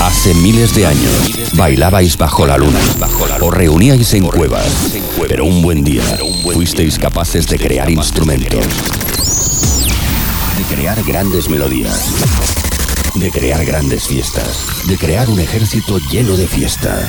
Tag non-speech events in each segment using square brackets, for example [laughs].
Hace miles de años bailabais bajo la luna, os reuníais en cuevas, pero un buen día fuisteis capaces de crear instrumentos, de crear grandes melodías, de crear grandes fiestas, de crear un ejército lleno de fiesta.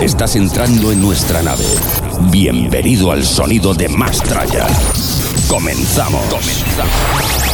Estás entrando en nuestra nave. Bienvenido al sonido de Mastraya. Comenzamos. Comenzamos.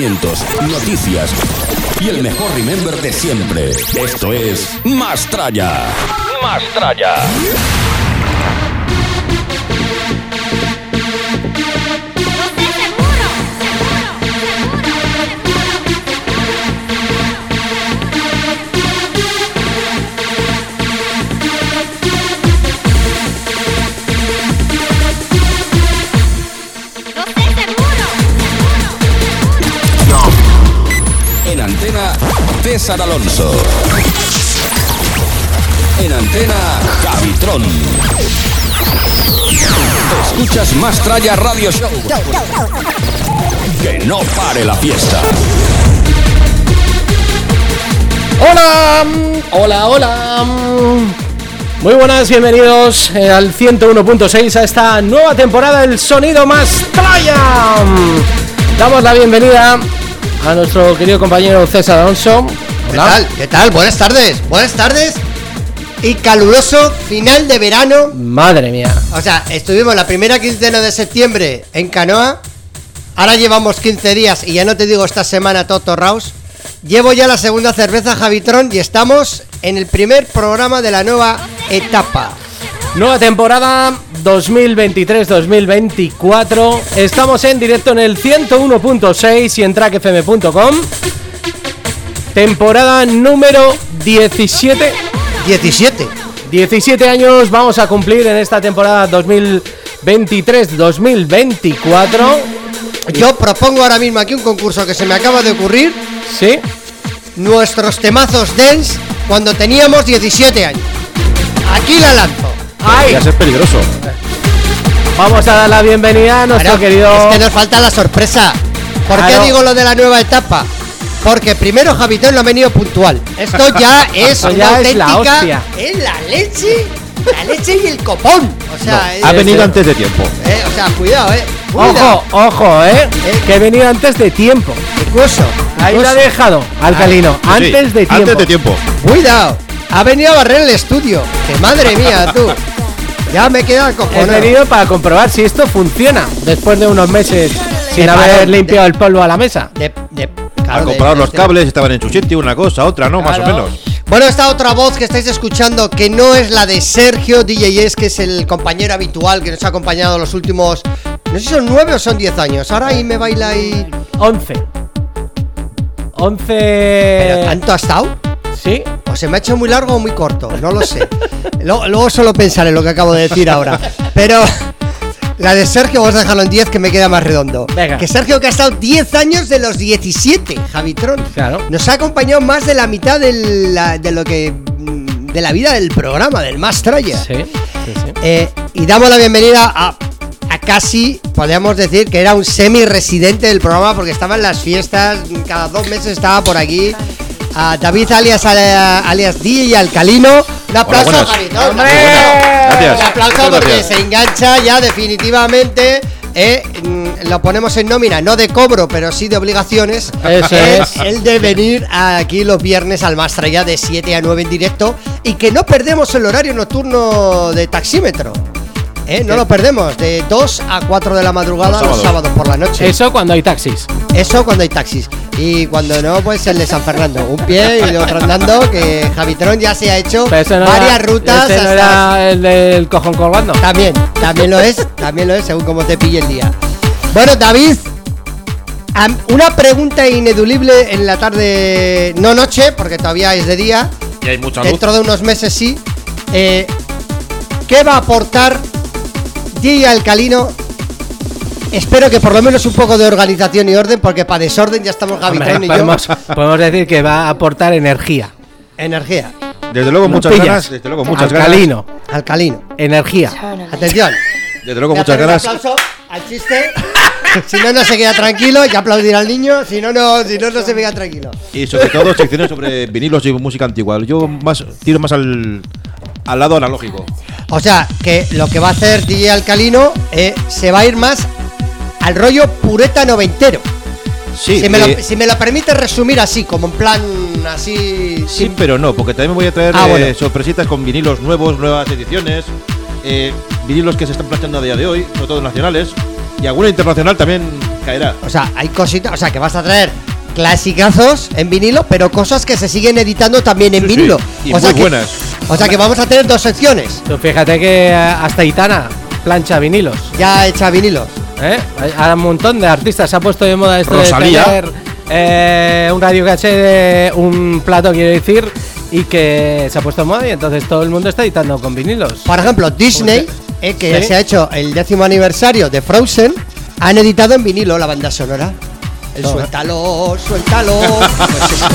Noticias y el mejor remember de siempre. Esto es. No sé, César Alonso. En antena, Javitron. Escuchas Mastraya Radio Show. Que no pare la fiesta. Hola, hola, hola. Muy buenas, bienvenidos eh, al 101.6 a esta nueva temporada del Sonido Más Playa. Mm. Damos la bienvenida a nuestro querido compañero César Alonso. ¿Qué tal? ¿Qué tal? Buenas tardes. Buenas tardes. Y caluroso final de verano. Madre mía. O sea, estuvimos la primera quincena de septiembre en Canoa. Ahora llevamos 15 días y ya no te digo esta semana Toto Raus. Llevo ya la segunda cerveza Javitron y estamos en el primer programa de la nueva etapa. Nueva temporada 2023-2024. Estamos en directo en el 101.6 y en trackfm.com. Temporada número 17. 17. 17 años vamos a cumplir en esta temporada 2023-2024. Yo propongo ahora mismo aquí un concurso que se me acaba de ocurrir. Sí, Nuestros temazos dance cuando teníamos 17 años. Aquí la lanzo. ¡Ay! Ya es peligroso. Vamos a dar la bienvenida a nuestro querido. Es que nos falta la sorpresa. ¿Por Claro. qué digo lo de la nueva etapa? Porque primero Javitón lo ha venido puntual. Esto [laughs] ya es Esto una es la auténtica. hostia. Es la leche. La leche y el copón. O sea, Ha es- venido antes de tiempo. eh, o sea, cuidado, eh. Cuidado. Ojo, ojo, eh, Eh. que he venido antes de tiempo. Incluso. Ahí lo ha incluso. dejado, alcalino. Sí, antes de tiempo. Antes de tiempo. Cuidado. Ha venido a barrer el estudio. Que madre mía, tú. Ya me queda He cojonado. venido para comprobar si esto funciona después de unos meses sin De haber parón, limpiado el polvo a la mesa. De, de, claro, de- comprado los cables, estaban en su sitio, una cosa, otra, ¿no? Más o menos. Bueno, esta otra voz que estáis escuchando, que no es la de Sergio DJS, que es el compañero habitual que nos ha acompañado los últimos. No sé si son nueve o son diez años. Ahora ahí me baila ahí. 11. 11. ¿Pero tanto ha estado? Sí. O se me ha hecho muy largo o muy corto, no lo sé. [laughs] luego, luego solo pensaré lo que acabo de decir ahora. Pero la de Sergio vamos a dejarlo en 10 que me queda más redondo. Venga. Que Sergio que ha estado 10 años de los 17, Javitron. Claro. Nos ha acompañado más de la mitad de, la- de lo que mm, de la vida del programa, del Más Traya. Sí, sí, sí. Eh, y damos la bienvenida a, a casi podríamos decir que era un semi-residente del programa porque estaba en las fiestas, cada dos meses estaba por aquí. A David alias, alias DJ Alcalino. Un aplauso buenas. a Javi, ¿no? ¡Hombre! Gracias. Un aplauso Muchas porque gracias. se engancha ya definitivamente. eh, mm, lo ponemos en nómina, no de cobro, pero sí de obligaciones. Eso Eh, es. El de venir aquí los viernes al Mastra ya de 7 a 9 en directo y que no perdemos el horario nocturno de taxímetro. Eh, no lo perdemos, de 2 a 4 de la madrugada Los los sábados. por la noche. Eso cuando hay taxis. Eso cuando hay taxis. Y cuando no, pues el de San Fernando. Un pie y otro andando, que Javitron ya se ha hecho Pero ese no varias era- rutas. ese no hasta- era el del cojón colgando. También, también lo es, también lo es, según como te pille el día. Bueno, David, una pregunta ineludible en la tarde, no noche, porque todavía es de día. Y hay mucha luz. Dentro de unos meses sí. Eh, ¿Qué va a aportar DJ Alcalino? Espero que por lo menos un poco de organización y orden, porque para desorden ya estamos Hombre, Gavitron y yo. podemos, podemos decir que va a aportar energía. Energía. Desde luego, muchas pillas. ganas. Desde luego, muchas Alcalino, Alcalino. energía. Atención. ganas. Desde luego, muchas ganas. aplauso al chiste. Si no, no se queda tranquilo. Y aplaudir al niño. Si no, no, si no, no se queda tranquilo. Y sobre todo, secciones sobre vinilos y música antigua. Yo más tiro más al, al lado analógico. O sea, que lo que va a hacer DJ Alcalino eh, se va a ir más al rollo pureta noventero. Sí, si, me eh, lo, si me lo permite resumir así, como en plan así. sí, sin- pero no, porque también voy a traer Ah, eh, bueno. sorpresitas con vinilos nuevos, nuevas ediciones, eh, vinilos que se están planteando a día de hoy, sobre todo nacionales, y alguna internacional también caerá. O sea, hay cositas. O sea, que vas a traer clasicazos en vinilo, pero cosas que se siguen editando también en Sí, sí, vinilo. y o sea muy que, buenas. O sea que vamos a tener dos secciones. Tú fíjate que eh, hasta Itana plancha vinilos. Ya hecha vinilos. ¿eh? Hay hay un montón de artistas. Se ha puesto de moda esto Rosalía. de tener eh, un radio caché de un plato, quiero decir, y que se ha puesto de moda y entonces todo el mundo está editando con vinilos. Por ejemplo, Disney, eh, que Sí. se ha hecho el décimo aniversario de Frozen, han editado en vinilo la banda sonora. El suéltalo, suéltalo. Pues eso.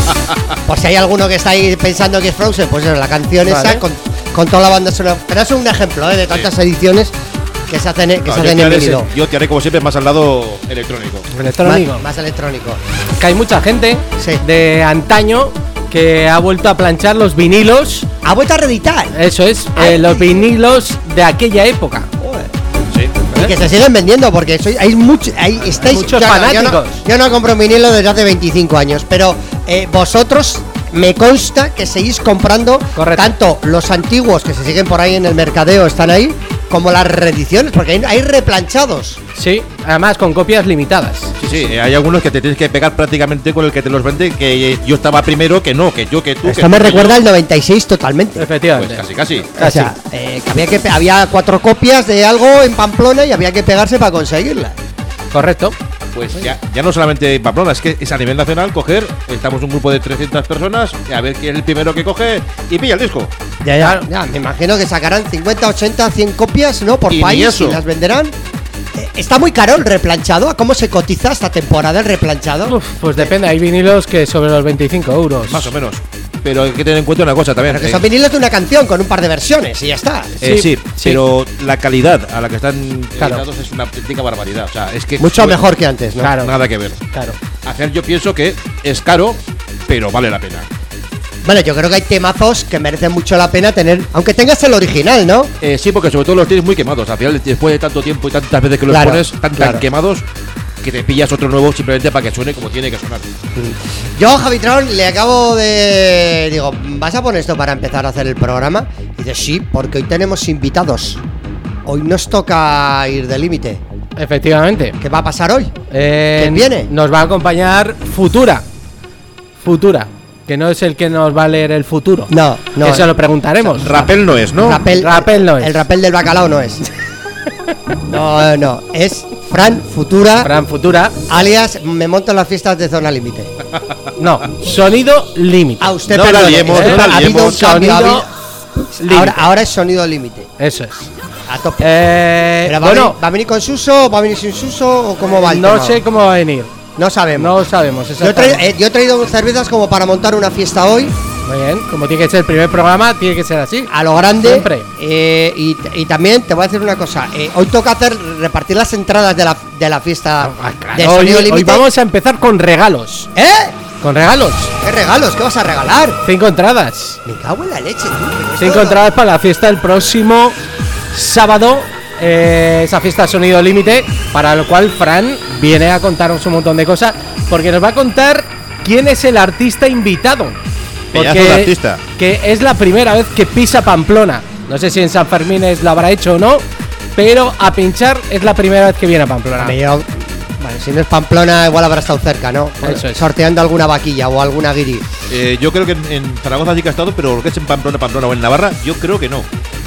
Por si hay alguno que está ahí pensando que es Frozen, pues eso, la canción Vale. esa con, con toda la banda sonora. Pero es un ejemplo eh, de tantas ediciones que se hacen, que No, se yo, hacen te en vinilo. yo te haré, como siempre más al lado electrónico. Electrónico. Más, más electrónico. Que hay mucha gente Sí. de antaño que ha vuelto a planchar los vinilos. Ha vuelto a reeditar. Eso es, eh, los vinilos de aquella época. Sí. Y que se siguen vendiendo porque soy, hay mucho, hay, estáis Muchos yo fanáticos. Yo no, yo no compro un vinilo desde hace 25 años, pero eh, vosotros me consta que seguís comprando Correcto. tanto los antiguos que se siguen por ahí en el mercadeo, están ahí, como las reediciones, porque hay, hay replanchados. Sí, además con copias limitadas. Sí, sí, eh, hay algunos que te tienes que pegar prácticamente con el que te los vende, que eh, yo estaba primero, que no, que yo, que tú. que Esto me tú, que recuerda al 96 totalmente. Pues Efectivamente. casi, casi. O sea, eh, que había, que había cuatro copias de algo en Pamplona y había que pegarse para conseguirla. Correcto. Pues ya, ya no solamente Pamplona, es que es a nivel nacional coger, estamos un grupo de 300 personas, a ver quién es el primero que coge y pilla el disco. Ya, ya, ya, me imagino que sacarán 50, 80, 100 copias, ¿no? Por Y país y las venderán. Eh, Está muy caro el replanchado. ¿A cómo se cotiza esta temporada el replanchado? Uf, pues depende, hay vinilos que sobre los 25 euros. Más o menos. Pero hay que tener en cuenta una cosa también. Que eh, son vinilos de una canción con un par de versiones y ya está. eh, Sí, sí, sí. pero la calidad a la que están Claro. editados es una auténtica barbaridad. O sea, es que Mucho bueno, mejor que antes, ¿no? Claro. Nada que ver. Claro. Hacer yo pienso que es caro, pero vale la pena. Bueno, yo creo que hay temazos que merecen mucho la pena tener, aunque tengas el original, ¿no? Eh, sí, porque sobre todo los tienes muy quemados. Al final, después de tanto tiempo y tantas veces que los Claro, pones, tan, tan quemados, que te pillas otro nuevo simplemente para que suene como tiene que sonar. Yo, Javitron, le acabo de. Digo, ¿vas a poner esto para empezar a hacer el programa? Y dice, sí, porque hoy tenemos invitados. Hoy nos toca ir de límite. Efectivamente. ¿Qué va a pasar hoy? Eh, ¿Quién viene? Nos va a acompañar Futura. Futura. Que no es el que nos va a leer el futuro. No, no. Eso lo preguntaremos. Rapel no es, ¿no? Rapel, Rapel no es. El rapel del bacalao no es. [laughs] No, no. Es Fran Futura, Fran Futura. alias me monto en las fiestas de zona límite. No, sonido límite. A usted No perdone, liemos, que no ha habido un cambio, Sonido ahora, ahora es sonido límite. Eso es. A tope. Eh, Pero va, a bueno, venir, ¿Va a venir con Suso? ¿Va a venir sin Suso? ¿O cómo va el no tema? sé cómo va a venir. No sabemos. No sabemos. Yo he, traído, eh, yo he traído cervezas como para montar una fiesta hoy Muy bien, como tiene que ser el primer programa, tiene que ser así. a lo grande. Siempre. Eh, y, y también te voy a decir una cosa. eh, hoy toca hacer repartir las entradas de la, de la fiesta Ah, claro, de hoy, hoy vamos a empezar con regalos. ¿Eh? Con regalos. ¿Qué regalos? ¿Qué vas a regalar? Cinco entradas. Me cago en la leche, tú. Cinco entradas para la fiesta el próximo sábado. Eh, esa fiesta Sonido Límite, para lo cual Fran viene a contarnos un montón de cosas, porque nos va a contar quién es el artista invitado. Pedazo de artista. que es la primera vez que pisa Pamplona. No sé si en San Fermín lo habrá hecho o no, pero a pinchar es la primera vez que viene a Pamplona. Yo- si no es Pamplona, igual habrá estado cerca, ¿no? Eso es. Sorteando alguna vaquilla o alguna guiri. Eh, yo creo que en, en Zaragoza sí que ha estado, pero lo que es en Pamplona, Pamplona o en Navarra, yo creo que no.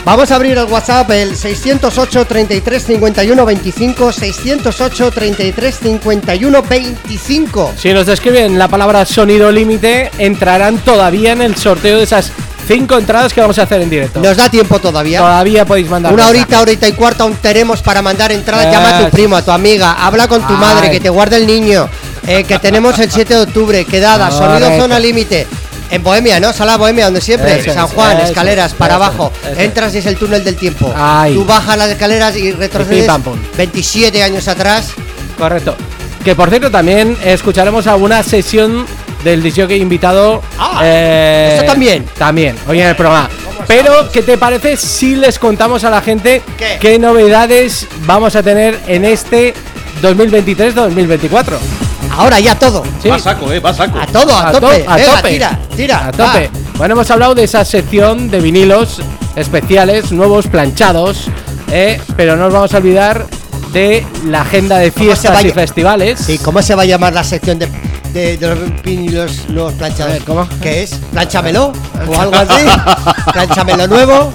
Vamos a abrir el WhatsApp, el 608 33 51 25, 608 33 51 25. Si nos describen la palabra sonido límite, entrarán todavía en el sorteo de esas cinco entradas que vamos a hacer en directo. Nos da tiempo todavía. Todavía podéis mandar Una mensaje. horita, horita y cuarta aún tenemos para mandar entradas. Llama a Eh, tu primo, a tu amiga, habla con tu Ay. madre, que te guarde el niño. eh, que tenemos el 7 de octubre, quedada, [laughs] sonido zona límite. En Bohemia, ¿no? Sala Bohemia, donde siempre. Eso San Juan, eso escaleras, es, para abajo. Entras y es el túnel del tiempo. Ay. Tú bajas las escaleras y retrocedes pam, pum. 27 años atrás. Correcto. Que por cierto, también escucharemos alguna sesión del disjockey invitado. Ah, eh, ¿esto también? También, hoy en el programa. Pero, ¿qué te parece si les contamos a la gente ¿Qué? novedades vamos a tener en este 2023-2024? Ahora ya todo. Sí. Va saco, eh, va saco. A todo, a, to- tope. a Venga, tope. tira, tira. A tope. va. Bueno, hemos hablado de esa sección de vinilos especiales, nuevos planchados, eh, pero no nos vamos a olvidar de la agenda de ¿Cómo se fiestas y festivales. Sí, ¿cómo se va a llamar la sección de, de, de los vinilos nuevos planchados? A ver, ¿cómo? ¿Qué es? ¿Planchamelo? ¿O algo así? [laughs] ¿Planchamelo nuevo?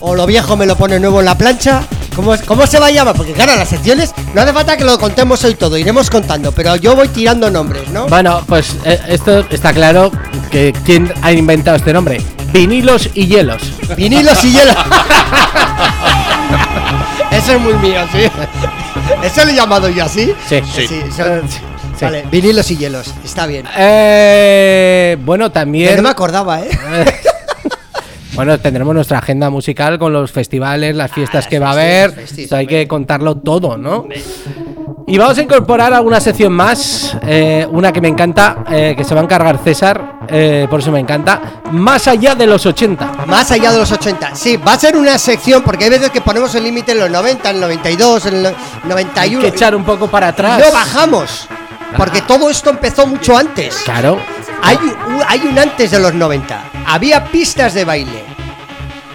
¿O lo viejo me lo pone nuevo en la plancha? ¿Cómo, ¿Cómo se va a llamar? Porque claro, las secciones no hace falta que lo contemos hoy todo, iremos contando, pero yo voy tirando nombres, ¿no? Bueno, pues eh, esto está claro que quién ha inventado este nombre. Vinilos y hielos. Vinilos y hielo. [laughs] Eso es muy mío, sí. Eso lo he llamado yo así. Sí. Sí. Sí. Vale, vinilos y hielos, está bien. Eh, bueno, también. no me acordaba, ¿eh? [laughs] Bueno, tendremos nuestra agenda musical con los festivales, las fiestas Ah, que va a haber. hay que contarlo todo, ¿no? Y vamos a incorporar alguna sección más, eh, una que me encanta, eh, que se va a encargar César, eh, por eso me encanta, más allá de los 80. Más allá de los 80. Sí, va a ser una sección, porque hay veces que ponemos el límite en los 90, en el 92, en el Hay 91. que echar un poco para atrás. no bajamos. Porque todo esto empezó mucho antes. Claro. Hay un, hay un antes de los 90. Había pistas de baile.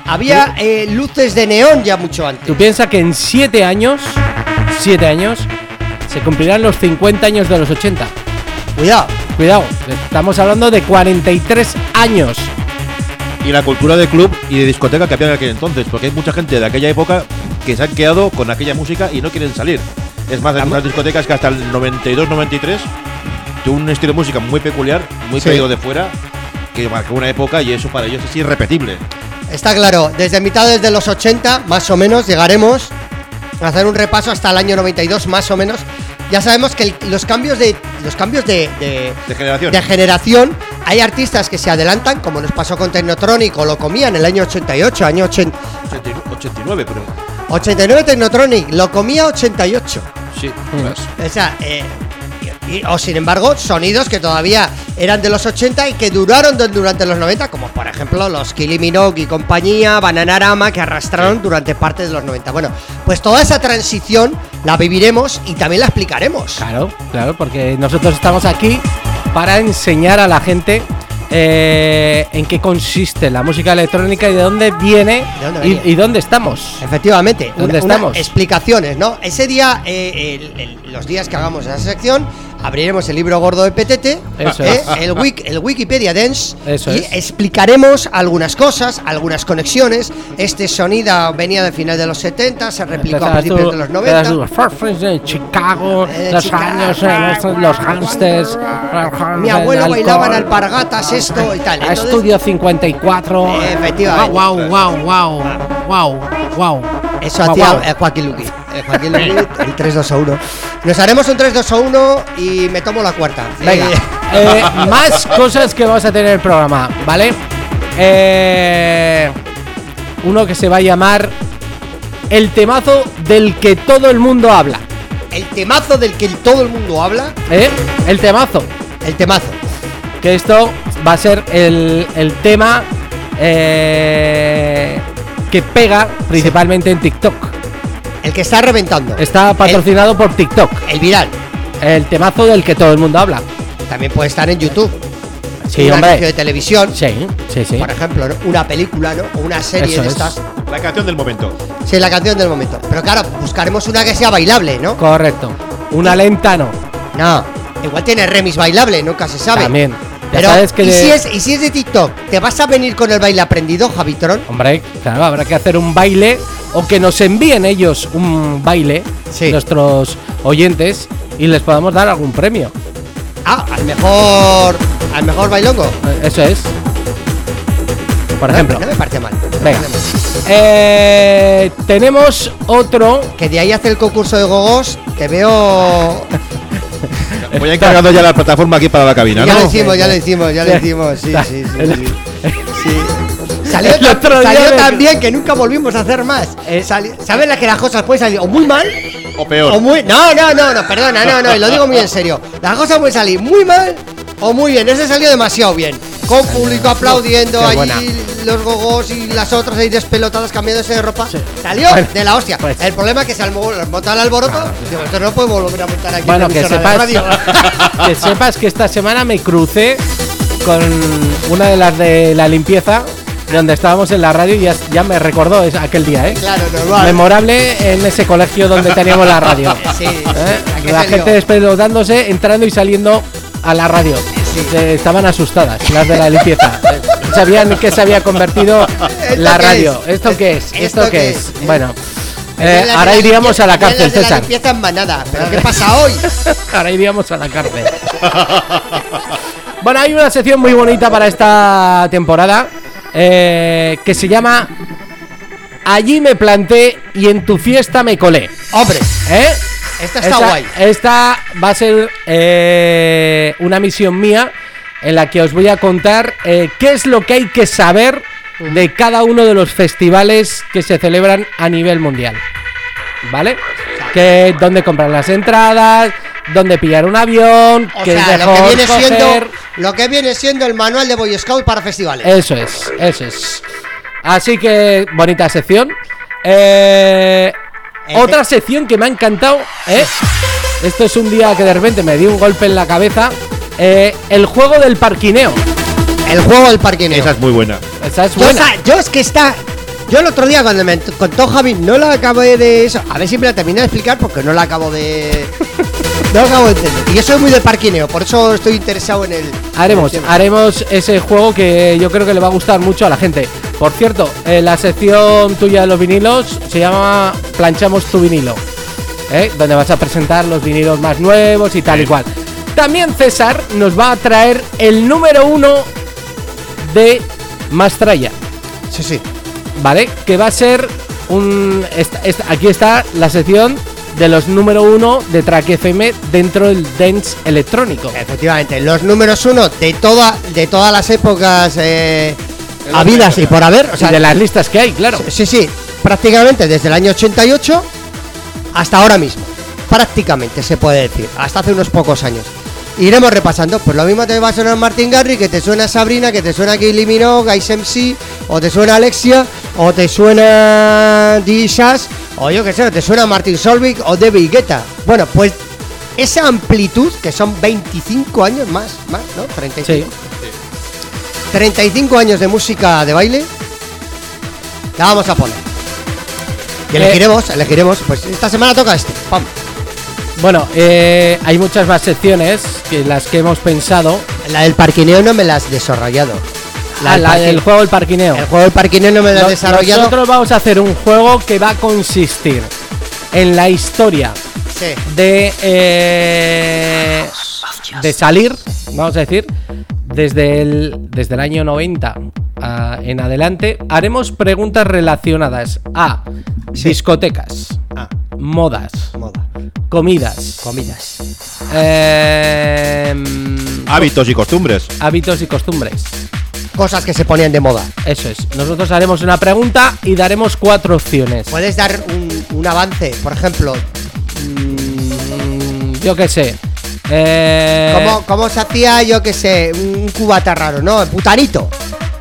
Había eh, luces de neón ya mucho antes. Tú piensas que en 7 años, 7 años, se cumplirán los 50 años de los 80. Cuidado. Cuidado, estamos hablando de 43 años. Y la cultura de club y de discoteca que había en aquel entonces, porque hay mucha gente de aquella época que se han quedado con aquella música y no quieren salir. Es más, hay unas discotecas que hasta el 92-93 tuvo un estilo de música muy peculiar, muy Sí. traído de fuera, que marcó una época y eso para ellos es irrepetible. Está claro, desde mitades de los 80, más o menos, llegaremos a hacer un repaso hasta el año 92, más o menos. Ya sabemos que el- los cambios de los cambios de, de- De generación. de generación, hay artistas que se adelantan, como nos pasó con Technotronic o lo comía en el año 88, año 80, 89, pero 89 Technotronic, lo comía 88. sí. O sea, eh, y- o sin embargo, sonidos que todavía eran de los 80 y que duraron durante los 90, como por ejemplo los Kylie Minogue y compañía, Bananarama, que arrastraron durante parte de los 90. Bueno, pues toda esa transición la viviremos y también la explicaremos. Claro, claro, porque nosotros estamos aquí para enseñar a la gente eh, en qué consiste la música electrónica y de dónde viene ¿De dónde y, dónde estamos. Efectivamente, ¿Dónde una- una estamos? explicaciones, ¿no? Ese día, eh, el- el- los días que hagamos esa sección, abriremos el libro gordo de PTT, Eso ¿eh? es. el, wik- el Wikipedia Dance, Eso y es. explicaremos algunas cosas, algunas conexiones. Este sonido venía del final de los 70, se replicó a principios tú- de los empezabas 90. tú, Farfans de Chicago, Eh, los Chicago. años, eh, los, los hamsters. Mi abuelo bailaba en alpargatas, esto y tal. Entonces, Estudio 54. Efectivamente. Wow, wow, wow, wow, wow. Eso hacía eh, Joaquín Luqui. Eh, Joaquín Luqui, el 3-2-1. Nos haremos un 3-2-1 y me tomo la cuarta. Venga. Eh, eh, más cosas que vamos a tener en el programa, ¿vale? Eh, uno que se va a llamar El temazo del que todo el mundo habla. El temazo del que todo el mundo habla. ¿Eh? El temazo. El temazo. Que esto va a ser el, el tema eh, que pega principalmente en TikTok. El que está reventando. Está patrocinado por TikTok. El viral. El temazo del que todo el mundo habla. También puede estar en YouTube. Sí, un hombre. anuncio de televisión. Sí, sí, sí. Por ejemplo, ¿no? una película, ¿no? O una serie Eso de es. estas. La canción del momento. Sí, la canción del momento. Pero claro, buscaremos una que sea bailable, ¿no? Correcto. Una lenta no. No. Igual tiene remix bailable, nunca se sabe. También. Pero, sabes que ¿y, si es, ¿y si es de TikTok? ¿Te vas a venir con el baile aprendido, Javitron? Hombre, claro, habrá que hacer un baile o que nos envíen ellos un baile, Sí. nuestros oyentes, y les podamos dar algún premio. Ah, al mejor. Al mejor bailongo. Eh, Eso es. Por No, ejemplo. No me parece mal. no me Venga. parece mal. Eh, tenemos otro. Que de ahí hace el concurso de gogos. Te veo. Voy encargando ya la plataforma aquí para la cabina, ya ¿no? lo hicimos, ya lo hicimos, ya lo hicimos. Sí, sí, sí. sí. Sí. Salió, salió tan bien que nunca volvimos a hacer más. Eh. ¿Sabes la que las cosas pueden salir o muy mal O peor. o muy. No, no, no, no, perdona, no, no, y lo digo muy en serio. Las cosas pueden salir muy mal o muy bien. Ese salió demasiado bien. Con público aplaudiendo, Qué allí buena. Los gogos y las otras ahí despelotadas cambiándose de ropa. Sí. Salió Bueno, de la hostia. pues. el problema es que se monta el alboroto. Digo, esto no podemos volver a montar aquí. en Bueno, que sepas, radio. [laughs] que sepas que esta semana me crucé con una de las de la limpieza, donde estábamos en la radio y ya, ya me recordó es- aquel día, ¿eh? Claro, normal. Memorable en ese colegio donde teníamos la radio. [laughs] Sí, ¿Eh? ¿a qué La gente despelotándose, entrando y saliendo a la radio. Se- Estaban asustadas las de la limpieza. [laughs] Eh, Sabían que se había convertido [laughs] la qué radio. es? ¿Esto qué es? ¿Esto ¿Esto qué [laughs] qué es? es? Bueno, eh, ahora iríamos a la cárcel, de César. en manada. ¿Pero qué pasa hoy? Ahora iríamos a la cárcel. bueno, hay una sección muy bonita para esta temporada eh, que se llama Allí me planté y en tu fiesta me colé. Hombre, ¿Eh? Esta está guay. Esta va a ser eh, una misión mía en la que os voy a contar eh, qué es lo que hay que saber de cada uno de los festivales que se celebran a nivel mundial. ¿Vale? Que dónde comprar las entradas, dónde pillar un avión, o sea, lo que viene siendo lo que viene siendo el manual de Boy Scout para festivales. Eso es, eso es. Así que, bonita sección. Eh, otra sección que me ha encantado, ¿eh? Esto es un día que de repente me dio un golpe en la cabeza. Eh, el juego del parquineo. El juego del parquineo. Esa es muy buena. Esa es yo, buena. yo es que está. Yo el otro día cuando me contó Javi, no la acabé de eso. A ver si me la terminé de explicar porque no la acabo de. [laughs] no la acabo de entender. Y yo soy muy de parquineo, por eso estoy interesado en el. Haremos, en el tema. haremos ese juego que yo creo que le va a gustar mucho a la gente. Por cierto, eh, la sección tuya de los vinilos se llama Planchamos tu vinilo. ¿eh? Donde vas a presentar los vinilos más nuevos y tal y cual. También César nos va a traer el número uno de Mastraya. Sí, sí. ¿Vale? Que va a ser un. esta- esta- aquí está la sección de los número uno de Track FM dentro del dance electrónico. Efectivamente, los números uno de toda, de todas las épocas eh, habidas y por haber. O O sea, de las listas que hay, claro. Sí, sí, prácticamente desde el año 88 hasta ahora mismo. Prácticamente se puede decir, hasta hace unos pocos años. Iremos repasando, pues lo mismo te va a sonar Martin Garry, que te suena Sabrina, que te suena Kylie Minogue, Ice MC, o te suena Alexia, o te suena Dishas, o yo que sé, o te suena Martin Solvik o David Guetta. Bueno, pues esa amplitud, que son 25 años más, más, ¿no? 35. Sí. 35 años de música de baile. La vamos a poner. Y Eh, elegiremos, elegiremos. Pues esta semana toca este. Pam. Bueno, eh, hay muchas más secciones que las que hemos pensado. La del parquineo no me la has desarrollado. La, del la parqui- del juego del parquineo. El juego del parquineo no me la has desarrollado. Nosotros vamos a hacer un juego que va a consistir en la historia Sí. de eh, de salir, vamos a decir, desde el desde el año 90 a- en adelante. Haremos preguntas relacionadas a discotecas, Ah, modas, moda. comidas, Comidas. eh, Hábitos y costumbres. hábitos y costumbres. Cosas que se ponían de moda. Eso es. Nosotros haremos una pregunta y daremos cuatro opciones. Puedes dar un, un avance, por ejemplo, Mm, yo qué sé. Eh, ¿cómo, cómo se hacía, yo qué sé, un cubata raro, ¿no? El putanito.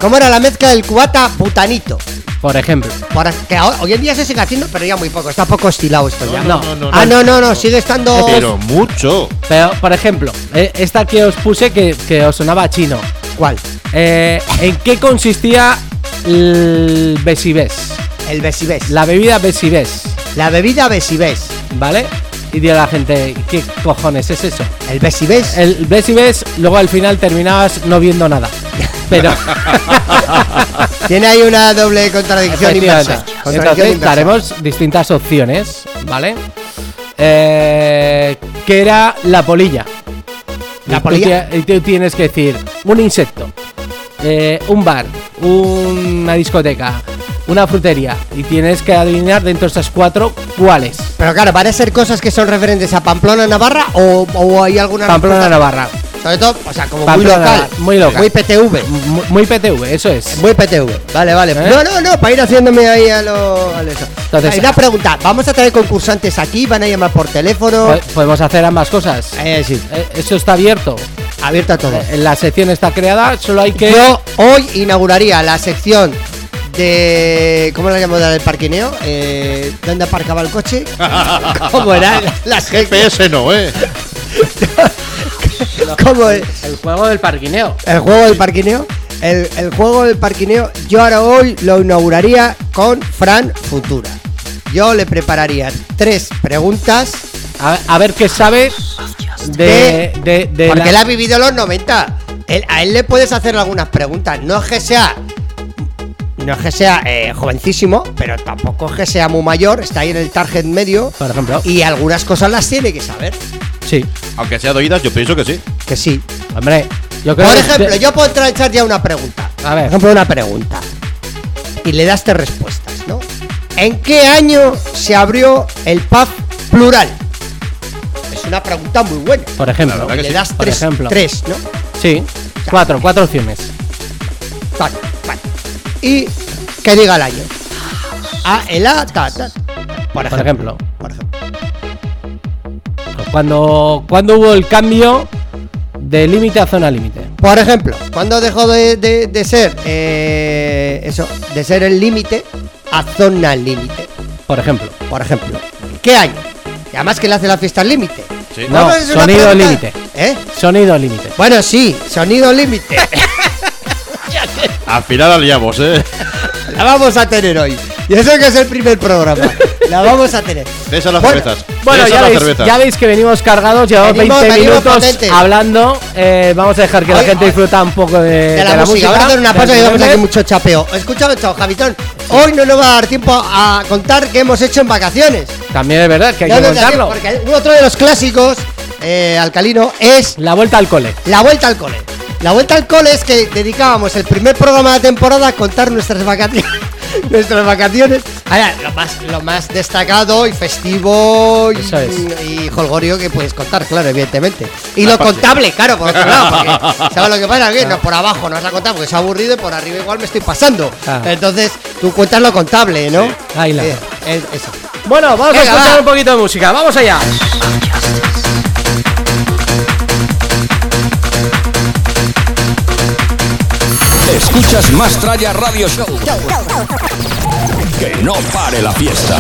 ¿Cómo era la mezcla del cubata putanito? Por ejemplo. Por- que ho- hoy en día se sigue haciendo, pero ya muy poco. Está poco estilado esto ya. no, ah, no, no, no, sigue estando. Pero mucho. Pero, por ejemplo, eh, esta que os puse que, que os sonaba chino. ¿Cuál? Eh, ¿En qué consistía el besibés? El besibés. La bebida besibés, La bebida besibés. ¿vale? Y dirá la gente, ¿qué cojones es eso? El besibés. El besibés, luego al final terminabas no viendo nada. [laughs] Pero [laughs] Tiene ahí una doble contradicción inversa. Contradicción Entonces inversa. daremos distintas opciones, ¿vale? Eh, ¿Qué era la polilla? La Y tú polilla. Y tú tienes que decir un insecto, eh, un bar, una discoteca, una frutería. Y tienes que adivinar dentro de estas cuatro cuáles. Pero claro, ¿van a ser cosas que son referentes a Pamplona, Navarra o, o hay alguna Pamplona, Navarra. Sobre todo, o sea, como Pamplona, muy local. Muy local. Muy PTV. Mu- Muy PTV, eso es. Muy PTV. Vale, vale. ¿Eh? No, no, no, para ir haciéndome ahí a lo. A eso. Entonces- Hay una pregunta. ¿Vamos a traer concursantes aquí? ¿Van a llamar por teléfono? Po- Podemos hacer ambas cosas. Eh, sí, Eh, Eso está abierto. abierto a todo. La sección está creada, solo hay que. Yo hoy inauguraría la sección de. ¿Cómo la llamo? del parquineo? Eh, ¿Dónde aparcaba el coche? [laughs] ¿Cómo era? La. GPS no, ¿eh? [laughs] [laughs] ¿Cómo es? El juego del parquineo. El juego del parquineo. El, el juego del parquineo, yo ahora hoy lo inauguraría con Fran Futura. Yo le prepararía tres preguntas A, a ver qué sabe de. de, de porque la- él ha vivido los 90. Él- a él le puedes hacer algunas preguntas. No es que sea. No es que sea eh, jovencísimo, pero tampoco es que sea muy mayor. Está ahí en el target medio. Por ejemplo. Y algunas cosas las tiene que saber. Sí. Aunque sea de oídas, yo pienso que sí. Que sí. Hombre, yo creo Por que- ejemplo, yo puedo echar ya una pregunta. A ver. Por ejemplo, una pregunta. Y le das tres respuestas, ¿no? ¿En qué año se abrió el pub plural? Es una pregunta muy buena. Por ejemplo. Y que le sí. das Por tres, ejemplo. tres, ¿no? Sí. Cuatro, cuatro opciones. Vale. Y que diga el año. A, el A, ta, ta. Por Por ejemplo. Por ejemplo. Cuando, cuando hubo el cambio de límite a zona límite. Por ejemplo, ¿cuándo dejó de, de- de ser eh, eso, de ser el límite a zona límite? Por ejemplo. Por ejemplo. ¿Qué año? Y además que le hace la fiesta al límite. Sí. No, sonido límite. ¿Eh? Sonido límite. Bueno, sí, sonido límite. [laughs] Al final la liamos, ¿eh? la vamos a tener hoy. Y eso que es el primer programa. La vamos a tener. Cesa las Bueno, cervezas. Bueno, ya las veis, cervezas. ya veis que venimos cargados, llevamos Venimos- 20 venimos minutos potentes. hablando. eh, vamos a dejar que la gente hoy- disfruta un poco de, de la, música. Vamos a hacer una pausa y vamos aquí mes. mucho chapeo. Escucha esto, Javitón. Hoy no nos va a dar tiempo a contar qué hemos hecho en vacaciones. También es verdad que hay No que contarlo. Porque otro de los clásicos, eh, alcalino, es La vuelta al cole. la vuelta al cole. La vuelta al cole es que dedicábamos el primer programa de la temporada a contar nuestras vacaciones. [laughs] nuestras vacaciones. Ahora, lo más, lo más destacado y festivo y, Eso es. y holgorio que puedes contar, claro, evidentemente. Y La lo contable, claro, por otro lado. Porque, [laughs] ¿Sabes lo que pasa? Que no, por abajo no vas a contar porque es aburrido y por arriba igual me estoy pasando. Ah. Entonces, tú cuentas lo contable, ¿no? Ahí la- Eh, eso. Bueno, vamos Venga, a escuchar va. un poquito de música. Vamos allá. Escuchas Más Tralla Radio Show. Que no pare la fiesta.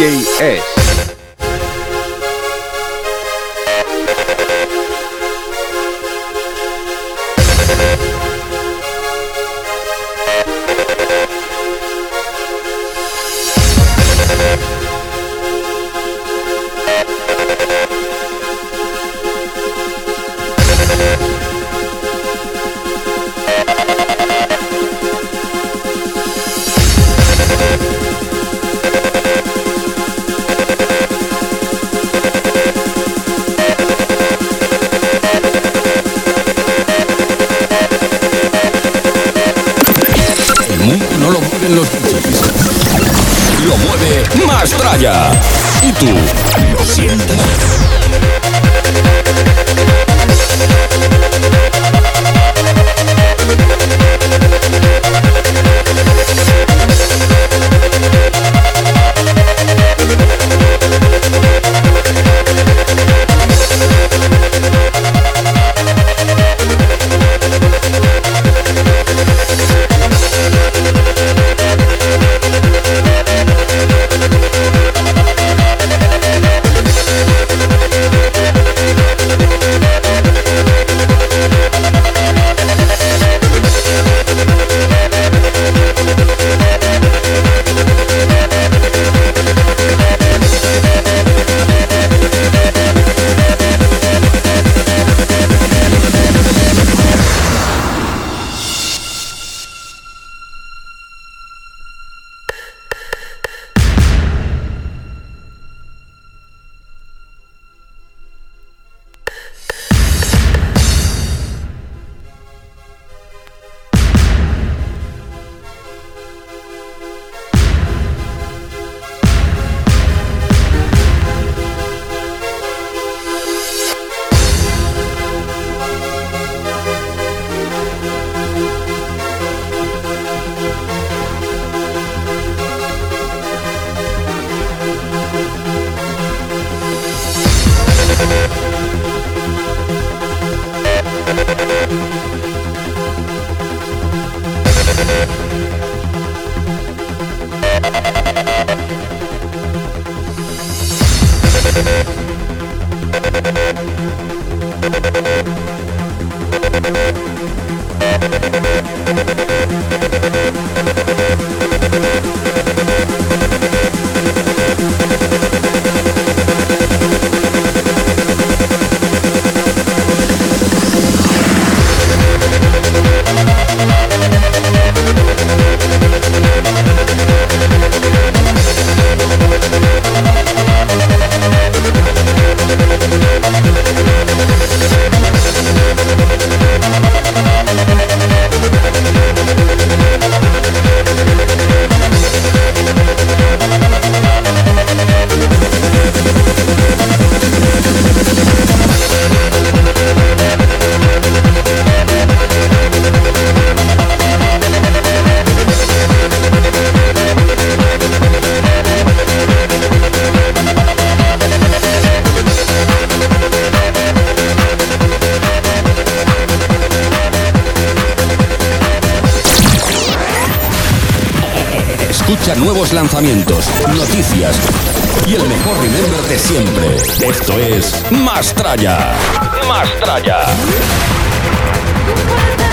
DJ S. Escucha nuevos lanzamientos, noticias y el mejor remember de siempre. Esto es Mastraya. Mastraya. DJ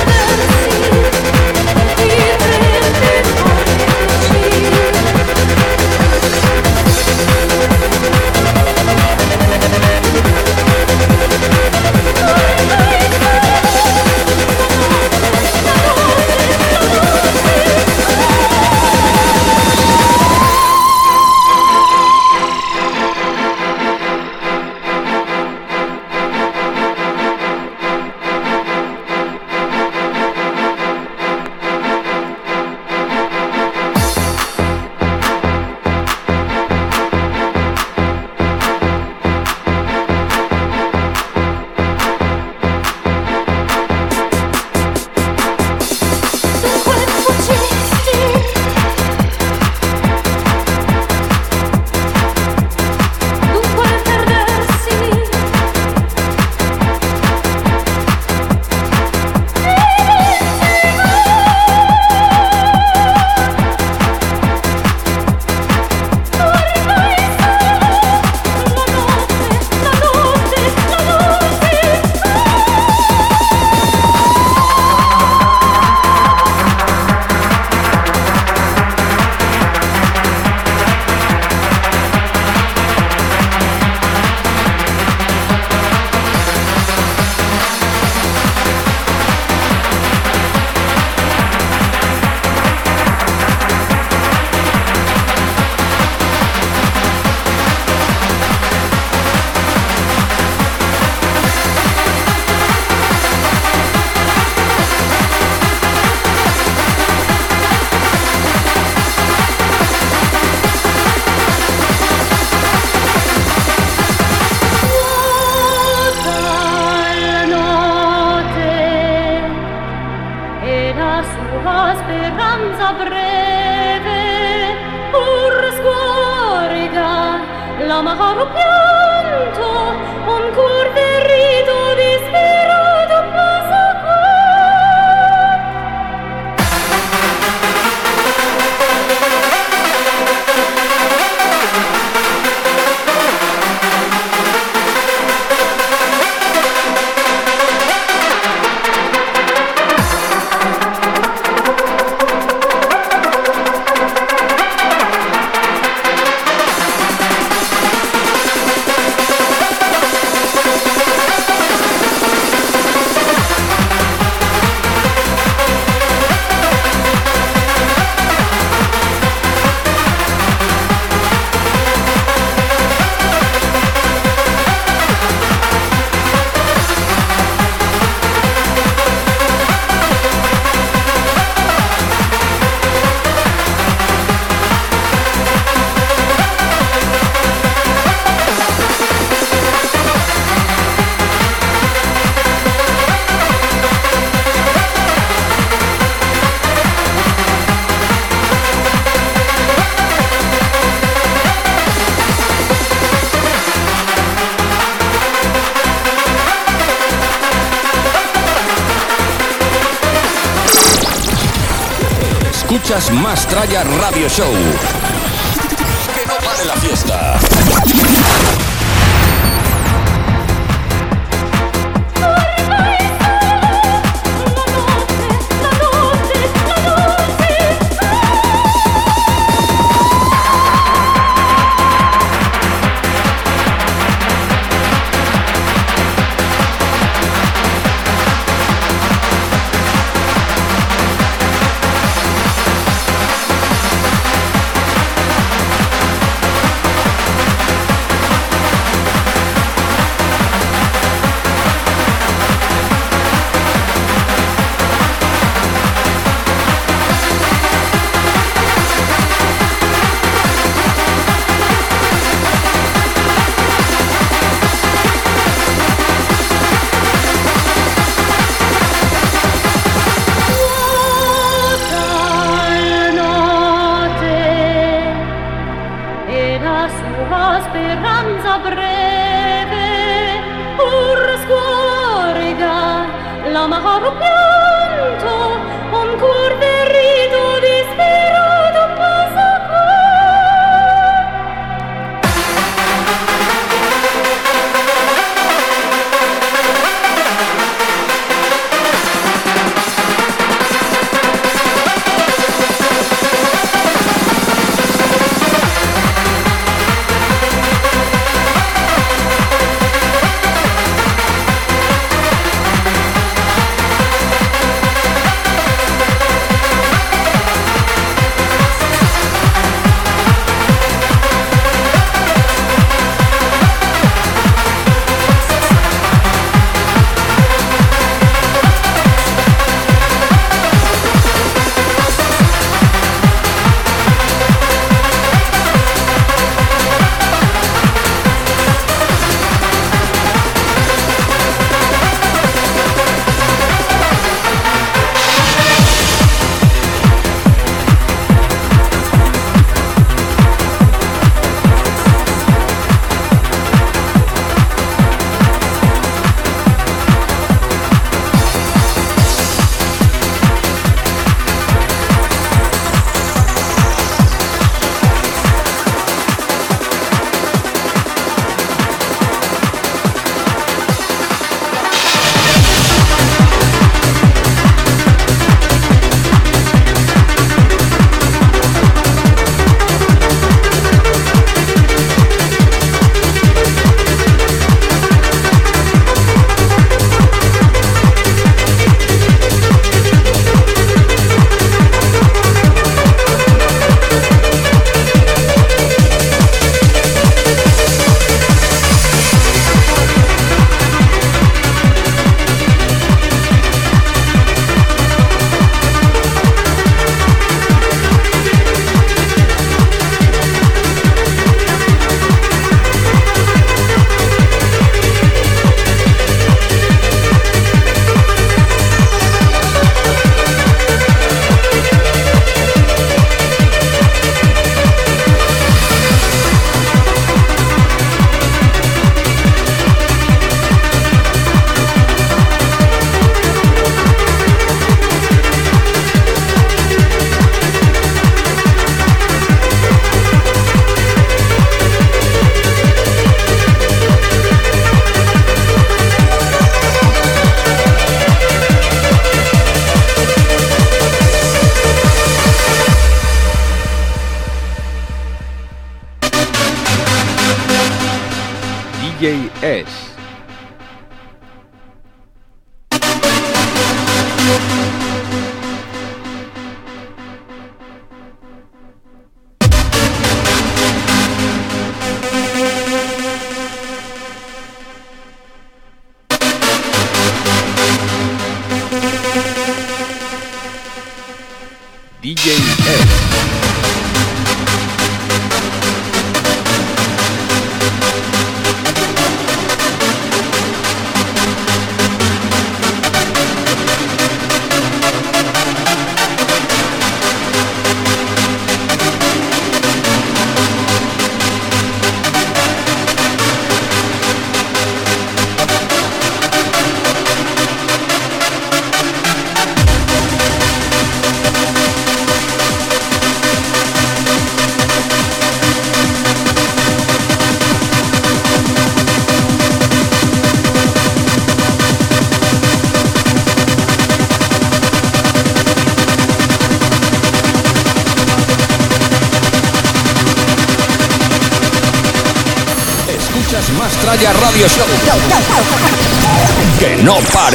escuchas Más Traya Radio Show. Que no pare la fiesta.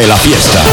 Pare la fiesta.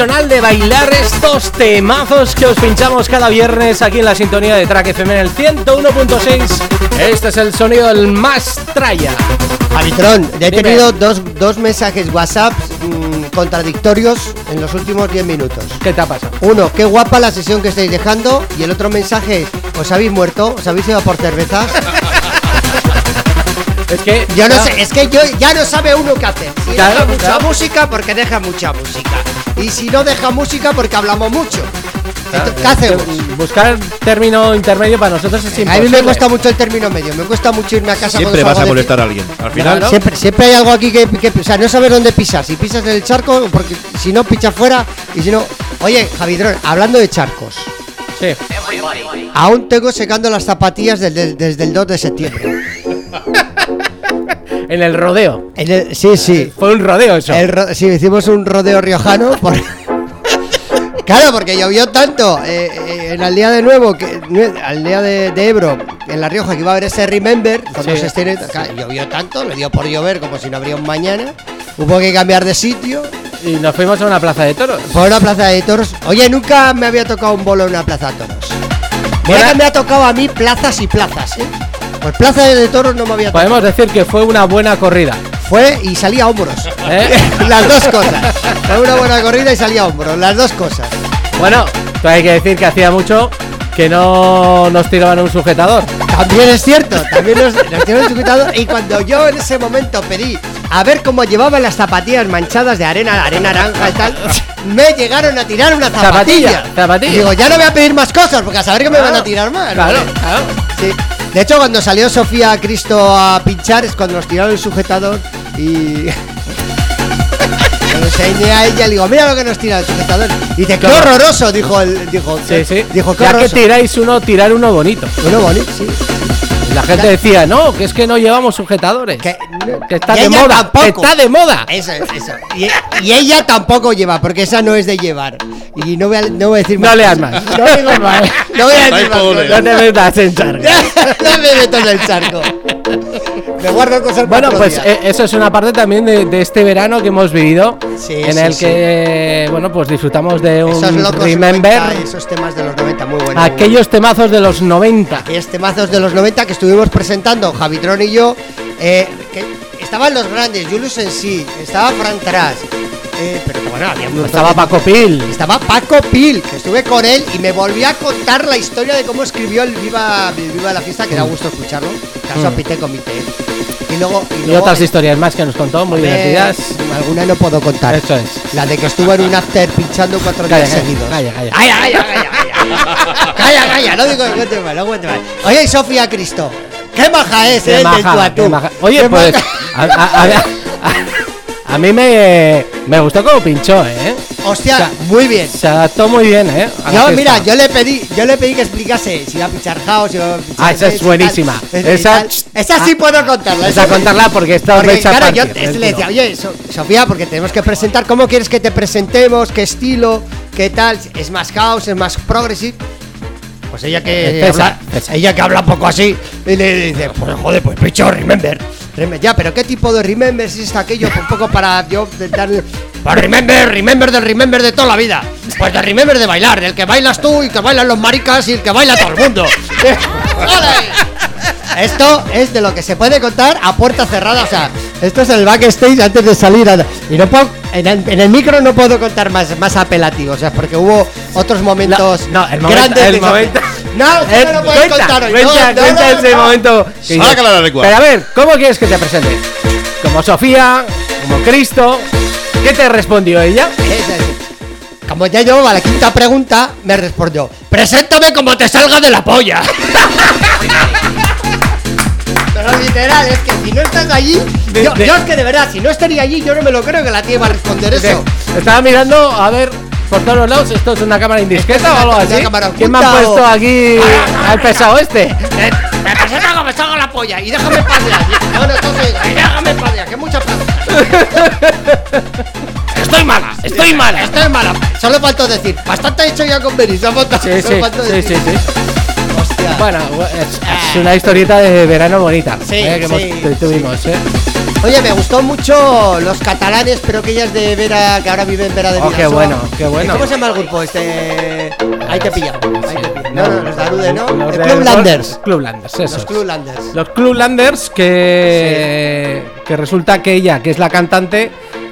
Personal de bailar estos temazos que os pinchamos cada viernes aquí en la sintonía de Track FM en el 101.6. Este es el sonido del más traya. Javitrón, ya he Dime. tenido dos, dos mensajes WhatsApp mm, contradictorios en los últimos 10 minutos. ¿Qué te ha pasado? Uno, qué guapa la sesión que estáis dejando. Y el otro mensaje es, ¿os habéis muerto? ¿Os habéis ido por cervezas? [laughs] Es que Yo no ya- sé, es que yo ya no sabe uno qué hacer. Si Claro, deja mucha claro. música, porque deja mucha música. Y si no deja música porque hablamos mucho. Entonces, ¿Qué hacemos? Buscar término intermedio para nosotros es A imposible. mí me cuesta mucho el término medio, me cuesta mucho irme a casa Siempre vas a de molestar a alguien. Al final, Claro. Siempre, siempre hay algo aquí que, que- O sea, no sabes dónde pisar. Si pisas en el charco, porque si no, pichas fuera. Y si no. Oye, Javidrón, hablando de charcos. Sí. Aún tengo secando las zapatillas desde, desde el 2 de septiembre. En el rodeo. En el- sí, sí. Fue un rodeo eso. El ro- sí, hicimos un rodeo riojano. por- [laughs] claro, porque llovió tanto eh, eh, en el día de nuevo, que, nue- al día de, de Ebro, en La Rioja, que iba a haber ese Remember. Cuando Sí. claro, llovió tanto, le dio por llover como si no habría un mañana. Hubo que cambiar de sitio. Y nos fuimos a una plaza de toros. Fue una plaza de toros. Oye, nunca me había tocado un bolo en una plaza de toros. Mira que me ha tocado a mí plazas y plazas, ¿eh? Pues plaza de toros no me había tocado. Podemos decir que fue una buena corrida. Fue y salía a hombros. [laughs] ¿eh? [laughs] Las dos cosas. Fue una buena corrida y salía a hombros. Las dos cosas. bueno, pues hay que decir que hacía mucho que no nos tiraban un sujetador. También es cierto, también nos, nos tienen sujetado. Y cuando yo en ese momento pedí a ver cómo llevaban las zapatillas manchadas de arena, arena naranja y tal, me llegaron a tirar una zapatilla. Zapatilla, zapatilla. Y digo, ya no voy a pedir más cosas, porque a saber que me van a tirar más. ¿no? Claro, claro. De hecho, cuando salió Sofía Cristo a pinchar es cuando nos tiraron el sujetador y. [laughs] Le enseñé a ella y le digo, mira lo que nos tira el sujetador. Y dice, qué horroroso, dijo el. Dijo, Sí, sí. Dijo, qué ya que horroroso. tiráis uno, tirar uno bonito. Bueno, bonito, sí. La gente decía, no, que es que no llevamos sujetadores. Que, Que está de moda. tampoco. que está de moda. Eso, eso. Y, y ella tampoco lleva, porque esa no es de llevar. Y no voy a, no voy a decir No más. leas cosas. más. No digo más. [laughs] No voy a decir más. leer. No te metas en charco. [laughs] no me meto en el charco. Me guardo cosas para Bueno, pues eh, eso es una parte también de, de este verano que hemos vivido, Sí, en sí, el sí. que, bueno, pues disfrutamos de un Esos locos Remember, 90, esos temas de los 90, muy buenos. aquellos temazos de los 90. aquellos temazos de los 90 que estuvimos presentando Javitrón y yo. eh, que estaban los grandes, Julius en sí, estaba Fran Tras. eh, pero bueno, había un Estaba Paco Pil. Estaba Paco Pil, que estuve con él y me volvió a contar la historia de cómo escribió el Viva, el Viva la Fiesta, que da gusto escucharlo. Caso Mm. Comité. Y luego. Y, otras eh, historias más que nos contó, muy eh, divertidas. Alguna no puedo contar. Eso es. La de que estuvo en un after pinchando cuatro Calla, días calla, seguidos. calla, calla. Calla, calla, calla, calla. Calla, no digo que cuente mal, no cuente mal. Oye, Sofía Cristo, qué maja es, Qué eh, del maja, tú a qué tú. maja. Oye, Qué pues maja. a, a- a- a mí me, me gustó cómo pinchó, ¿eh? Hostia, muy bien. Se adaptó muy bien, ¿eh? Yo, mira, yo le pedí, yo le pedí que explicase si iba a pinchar house, si iba a pinchar Ah, esa es tal. buenísima. Es- Esa- esa sí ah, puedo contarla. Esa contarla porque esta os Porque, vais a claro, yo te- le decía, tiro. oye, So- Sofía, porque tenemos que presentar, ¿cómo quieres que te presentemos? ¿Qué estilo? ¿Qué tal? ¿Es más house? ¿Es más progressive? Pues ella que habla, ella que habla un poco así, y le dice, pues joder, pues picho, remember. Remember. Ya, pero ¿qué tipo de remember está aquello? Un poco para yo darle. Pues remember, remember del remember de toda la vida. Pues del remember de bailar, del que bailas tú y que bailan los maricas y el que baila todo el mundo. [laughs] Esto es de lo que se puede contar a puerta cerrada, o sea, esto es el backstage antes de salir. a- y no puedo, en el, en el micro no puedo contar más, más apelativo, o sea, porque hubo otros momentos No, no, el momento- grandes. el de Sofía. momento- No, Eh, no lo puedes cuenta, contar hoy. cuenta, no, no, cuenta no, ese no. momento. que. Pero a ver, ¿cómo quieres que te presente? ¿Como Sofía? ¿Como Cristo? ¿Qué te respondió ella? Como ya yo a la quinta pregunta, me respondió: Preséntame como te salga de la polla. [laughs] Pero literal, es que si no estás allí, De- yo, de- yo es que de verdad, si no estaría allí, yo no me lo creo que la tía iba a responder eso. Estaba mirando, a ver, por todos los lados, ¿esto es una cámara indiscreta o algo así? ¿Quién me ha puesto aquí al [laughs] pesado este? Eh, Me presenta como me salga la polla y déjame pasear. No, no, [laughs] déjame pasear, que mucha plata. Estoy mala, estoy mala. Estoy mala. Solo faltó decir, bastante he hecho ya con Beris. No falta, Sí, sí, faltó sí, decir. sí, sí. Hostia. Bueno, es, es una historieta de verano bonita Sí, eh, que sí, tuvimos, ¿eh? Oye, me gustó mucho los catalanes, pero que ella es de Vera, que ahora vive en Vera de Oh, qué Vidasoa. bueno, qué bueno. ¿Cómo se llama el grupo? Este. Ahí te he pillado. Ahí te. No, no, los de Arude, ¿no? Los el de- Club Landers. Clublanders, eso Los es. Club Landers. Los Clublanders que, que resulta que ella, que es la cantante,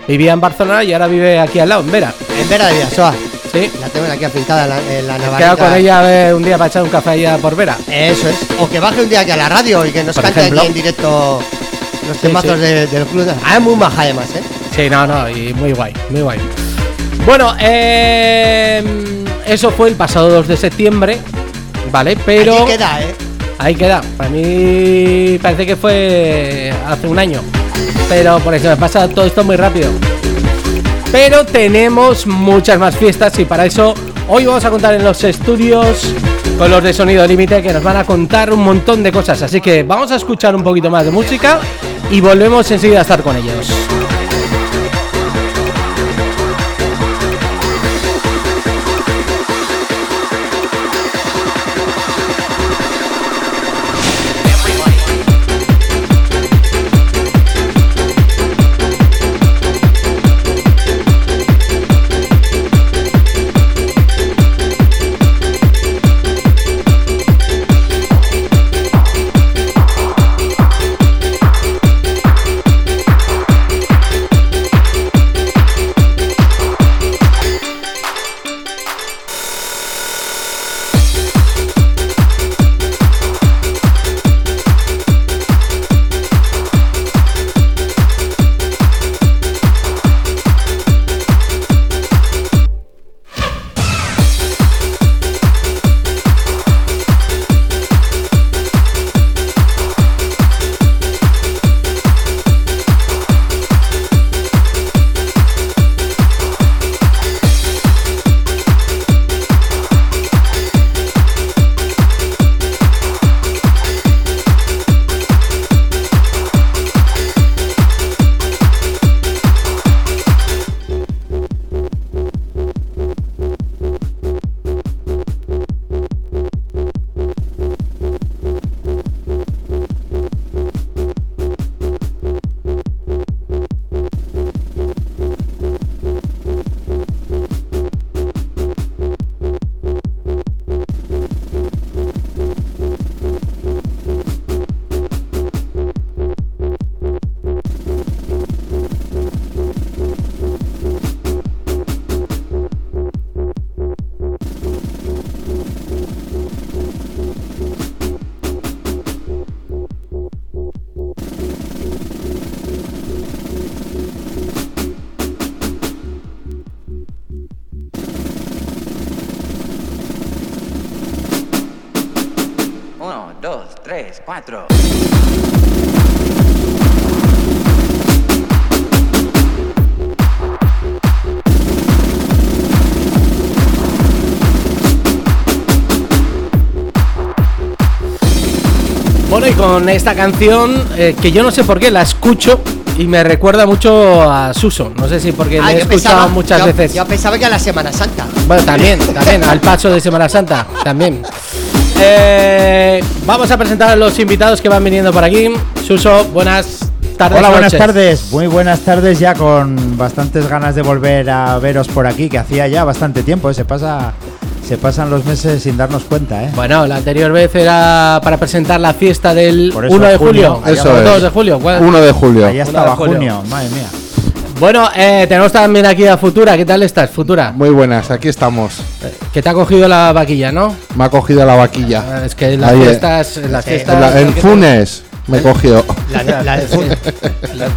vivía en Barcelona y ahora vive aquí al lado, en Vera. En Vera de Vidasoa. Sí. La tengo aquí afintada en la, en la quedado con ella un día para echar un café allá por Vera. Eso es. O que baje un día aquí a la radio y que nos Por cante ejemplo. aquí en directo los temazos sí. de- del Club. Ah, es muy maja además, ¿eh? Sí, no, no, y muy guay, muy guay. Bueno, eh, eso fue el pasado 2 de septiembre, ¿vale? Pero Allí queda, ¿eh? ahí queda. Para mí parece que fue hace un año. Pero por eso me pasa todo esto muy rápido. Pero tenemos muchas más fiestas y para eso hoy vamos a contar en los estudios con los de Sonido Límite que nos van a contar un montón de cosas. Así que vamos a escuchar un poquito más de música y volvemos enseguida a estar con ellos. Con esta canción, eh, que yo no sé por qué la escucho y me recuerda mucho a Suso. No sé si porque Ah, la he yo escuchado pensaba- muchas yo- veces. Yo pensaba que a la Semana Santa. Bueno, también, también, al paso de Semana Santa, también. Eh, vamos a presentar a los invitados que van viniendo por aquí. Suso, buenas tardes. Hola, buenas noches. tardes. Muy buenas tardes ya con bastantes ganas de volver a veros por aquí, que hacía ya bastante tiempo, ¿eh? se pasa se pasan los meses sin darnos cuenta, ¿eh? Bueno, la anterior vez era para presentar la fiesta del eso, 1 de junio. julio. Eso es. 2 de julio. ¿cuál? 1 de julio. Allá Uno estaba de julio. junio, madre mía. Bueno, eh, tenemos también aquí a Futura. ¿Qué tal estás, Futura? Muy buenas, aquí estamos. Que te ha cogido la vaquilla, ¿no? Me ha cogido la vaquilla. Ah, Es que en las Ahí, eh. fiestas. En las fiestas En, la- en Funes me cogió. [laughs] La, la las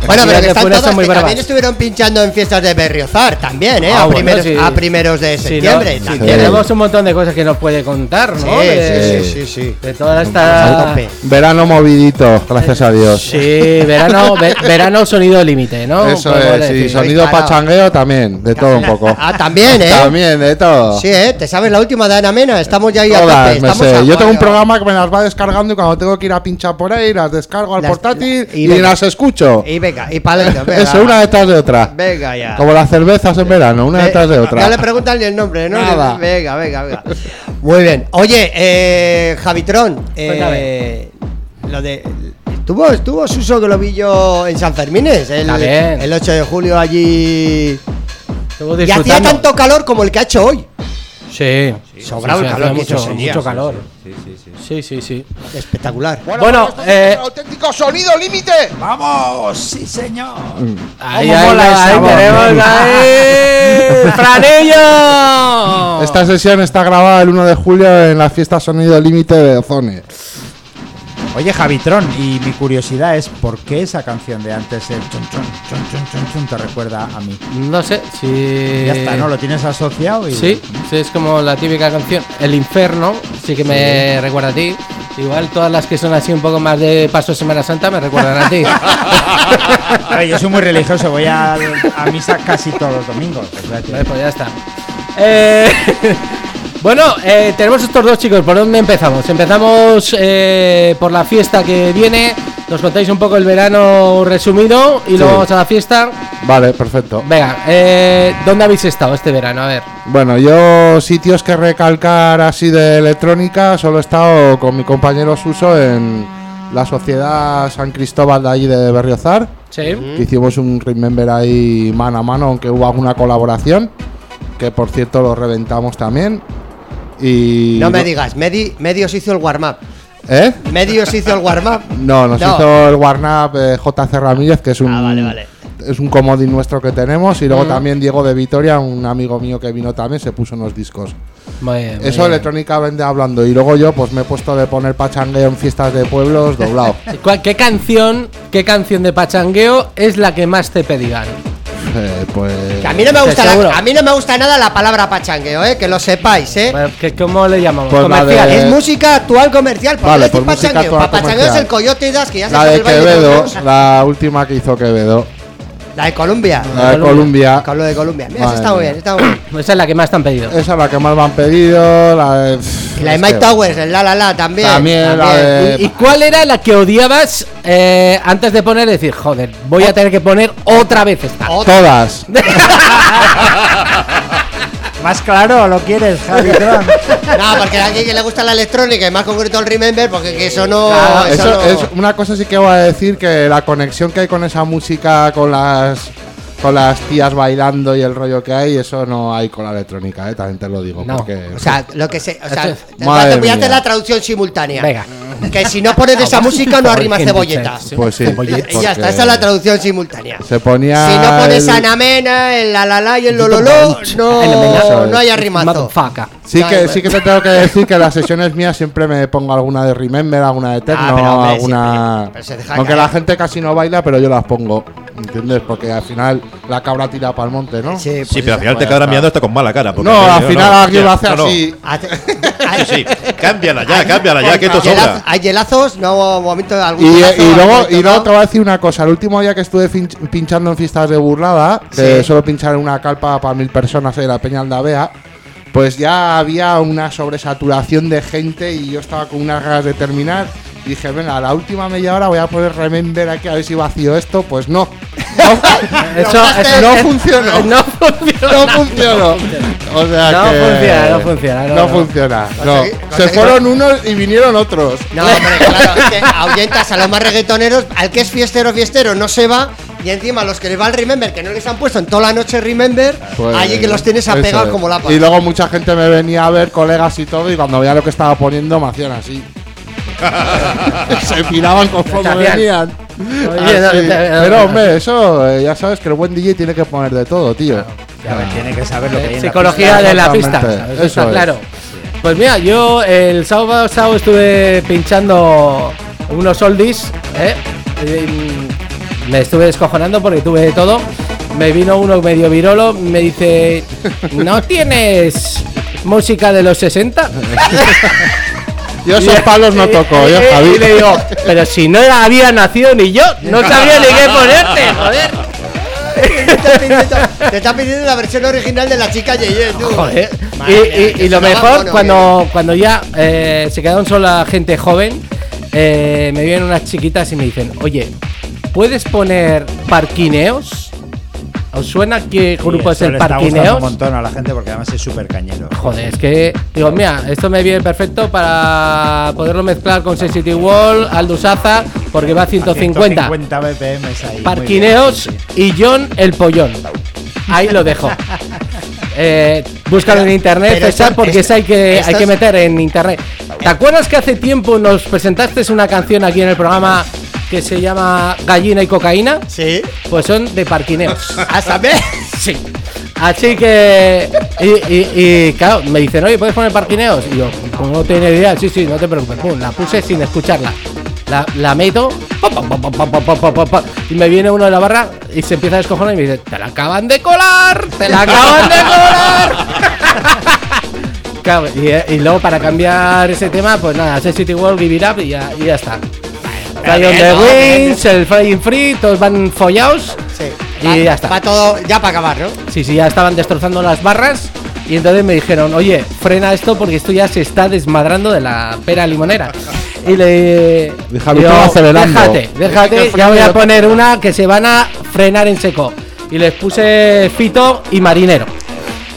Bueno, pero que están muy que también estuvieron pinchando en fiestas de Berriozar, también, ¿eh? Ah, a, bueno, primeros, sí. a primeros de septiembre. también. tenemos un montón de cosas que nos puede contar, ¿no? Sí, de, sí, sí, sí, sí. de toda a esta. tope. Verano movidito, gracias a Dios. Sí, verano, ve- verano sonido límite, ¿no? Eso es, y decir. sonido Claro. pachangueo también, de todo un poco. Ah, también, ¿eh? También, de todo. Sí, ¿eh? ¿Te sabes la última de Ana Mena? Estamos ya ahí a Todas, tope. me Estamos sé. a- Yo tengo un a- programa que me las va descargando y cuando tengo que ir a pinchar por ahí, las descargo al Las- portátil y y, las escucho. Y venga, y para adentro, venga. Eso, una detrás de otra. Venga ya. Como las cervezas en verano, una Eh, detrás de No otra. le preguntan ni el nombre, ¿no? Nada. Venga, venga, venga. Muy bien. Oye, eh, Javitron, eh, lo de. Estuvo, estuvo Suso que lo vi yo en San Fermines, el, el 8 de julio allí. Y hacía tanto calor como el que ha hecho hoy. Sí, Sobraba el calor mucho, ese día. mucho calor. Sí, sí, sí. Espectacular. Bueno, eh, auténtico sonido límite. ¡Vamos! ¡Sí, señor! ahí, ¿Cómo ahí, mola ahí tenemos [laughs] ahí ¡Franillo! Esta sesión está grabada el 1 de julio en la fiesta Sonido Límite de Ozone. Oye, Javitron, y mi curiosidad es ¿por qué esa canción de antes, el chun chun chun chun chun chun, te recuerda a mí? No sé si. Ya está, ¿no? Lo tienes asociado y. Sí, sí, es como la típica canción. El infierno, sí que me recuerda a ti. Igual todas las que son así un poco más de paso Semana Santa me recuerdan a ti. [laughs] A ver, yo soy muy religioso, voy a, a misa casi todos los domingos. Vale, pues ya está. Eh, bueno, eh, tenemos estos dos chicos. ¿Por dónde empezamos? Empezamos eh, por la fiesta que viene. Nos contáis un poco el verano resumido y luego vamos a la fiesta. Vale, perfecto. Venga, eh, ¿dónde habéis estado este verano? A ver. Bueno, yo sitios que recalcar así de electrónica, solo he estado con mi compañero Suso en la sociedad San Cristóbal de allí de Berriozar, Sí. que hicimos un remember ahí mano a mano, aunque hubo alguna colaboración, que por cierto lo reventamos también. Y No me digas, Medi, Medios hizo el warm-up. ¿Eh? Medios hizo el warm-up. [laughs] No, nos No. hizo el Warnap eh, JC Ramírez, que es un, Ah, vale, vale. es un comodín nuestro que tenemos. Y luego también Diego de Vitoria, un amigo mío que vino también, se puso unos discos. Muy bien, muy Eso bien. electrónica vende hablando. Y luego yo pues me he puesto de poner pachangueo en fiestas de pueblos doblado. [laughs] ¿Cuál- ¿Qué canción, qué canción de pachangueo es la que más te pedían? Eh, pues... Que a mí no me gusta Seguro. la- a mí no me gusta nada la palabra pachangueo, eh, que lo sepáis, eh. ¿qué- ¿Cómo le llamamos? Pues Comercial. de- Es música actual comercial, ¿por qué Vale, decir pues pachangueo? actual Pa- pachangueo es comercial. el Coyote y Das, que ya se La sabe de el baile de Quevedo, la última que hizo Quevedo. La de Colombia. La de Colombia. Con lo de Colombia. Mira, esa está muy bien, está muy bien. Esa es la que más te han pedido. Esa es la que más me han pedido. La de... Y la de Mike que- Towers, el La La La también. También la de- ¿Y cuál era la que odiabas eh, antes de poner? Decir, joder, voy a tener que poner otra vez esta. Todas. [laughs] ¿Más claro lo quieres, Javitron? [laughs] No, porque a alguien que le gusta la electrónica y más concreto el Remember, porque que eso no. Claro, eso eso no- es una cosa sí que voy a decir que la conexión que hay con esa música, con las con las tías bailando y el rollo que hay, eso no hay con la electrónica, eh, también te lo digo. No. Porque, O sea, lo que se. O sea, te- voy a hacer la traducción simultánea. Venga. Que si no pones esa música no arrimas cebolleta. pues sí. Y ya está, esa es la traducción simultánea. Se ponía. Si no pones el- Anamena, el la la la y el lololo, no, no hay arrimazo. Motherfucker. Sí que, sí que te tengo que decir que las sesiones mías siempre me pongo alguna de Remember, alguna de Techno, Ah, alguna. Aunque caer. la gente casi no baila, pero yo las pongo. ¿Entiendes? Porque al final la cabra tira para el monte, ¿no? Sí, pues Sí, pero al final te quedará está. mirando hasta con mala cara. porque- No, al final no, alguien lo hace no, no. así. [laughs] Sí, sí, cámbiala ya, cámbiala ya, que esto sobra. Hay hielazos, no momento de algún Y, hielazo, y luego, y luego te voy a decir una cosa. El último día que estuve pinchando en fiestas de burlada, que Sí. solo pinchar en una calpa para mil personas en la Peña Aldabea, pues ya había una sobresaturación de gente y yo estaba con unas ganas de terminar. Dije, venga, a la última media hora voy a poner Remember aquí a ver si vacío esto. Pues no. Eso, eso no funcionó. No funciona. No funcionó. O sea No que funciona, no funciona, no, No, no. funciona. No. Se fueron unos y vinieron otros. No, hombre, claro, es que ahuyentas a los más reggaetoneros, al que es fiestero, fiestero, no se va. Y encima los que les va el Remember, que no les han puesto en toda la noche Remember, Pues, allí que los tienes apegados es. como la Y luego mucha gente me venía a ver, colegas y todo, y cuando veía lo que estaba poniendo me hacían así. Se miraban conforme venían. Oye, no, no, Pero hombre, eso eh, ya sabes que el buen DJ tiene que poner de todo, tío. A ver, tiene que saber lo que hay en la Psicología pista. de la pista. Exactamente, ¿sabes? eso Está es. claro. Pues mira, yo el sábado pasado estuve pinchando unos oldies, ¿eh? Y Me estuve descojonando porque tuve de todo. Me vino uno medio virolo, me dice, ¿no tienes música de los 60? [laughs] Yo esos palos no toco, yo, Javi. y le digo, pero si no había nacido ni yo, no sabía ni qué ponerte, joder. Te está pidiendo, te está pidiendo la versión original de la chica Yeye, tú. Joder. Y, y- lo mejor, mono, cuando, cuando ya eh, se quedaron sola gente joven, eh, me vienen unas chiquitas y me dicen, oye, ¿puedes poner parquineos? ¿Os suena qué Sí, grupo es eso el le está parquineos? un montón a la gente porque además es súper cañero. Joder, es que digo, mira, esto me viene perfecto para poderlo mezclar con Sensitive Wall, Aldous Aza, porque va a 150. 150 BPM ahí. Parquineos bien, sí, y John el Pollón. Ahí lo dejo. [laughs] Eh, búscalo en internet, pero César, porque eso hay que, hay que es- meter en internet. ¿Te acuerdas que hace tiempo nos presentaste una canción aquí en el programa que se llama Gallina y Cocaína. Sí. Pues son de parquineos. [laughs] ¿Ah, ¿A saber? Sí. Así que. Y, claro, me dicen, oye, ¿puedes poner parquineos? Y yo, como no tenía idea, sí, sí, no te preocupes. La puse sin escucharla. La, meto. y me viene uno de la barra y se empieza a descojonar y me dice, ¡te la acaban de colar! ¡Te la acaban de colar! [laughs] Claro, eh, y, luego para cambiar ese tema, pues nada, hacer City World, Give It Up y ya, y ya está. Fly on the Wings, el Flying Free, todos van follados Sí. y Va- ya está. Va todo ya para acabar, ¿no? Sí, sí, ya estaban destrozando las barras y entonces me dijeron, oye, frena esto porque esto ya se está desmadrando de la pera limonera. Y le Deja digo, acelerando. déjate, déjate, ya voy a poner una que se van a frenar en seco. Y les puse fito y marinero.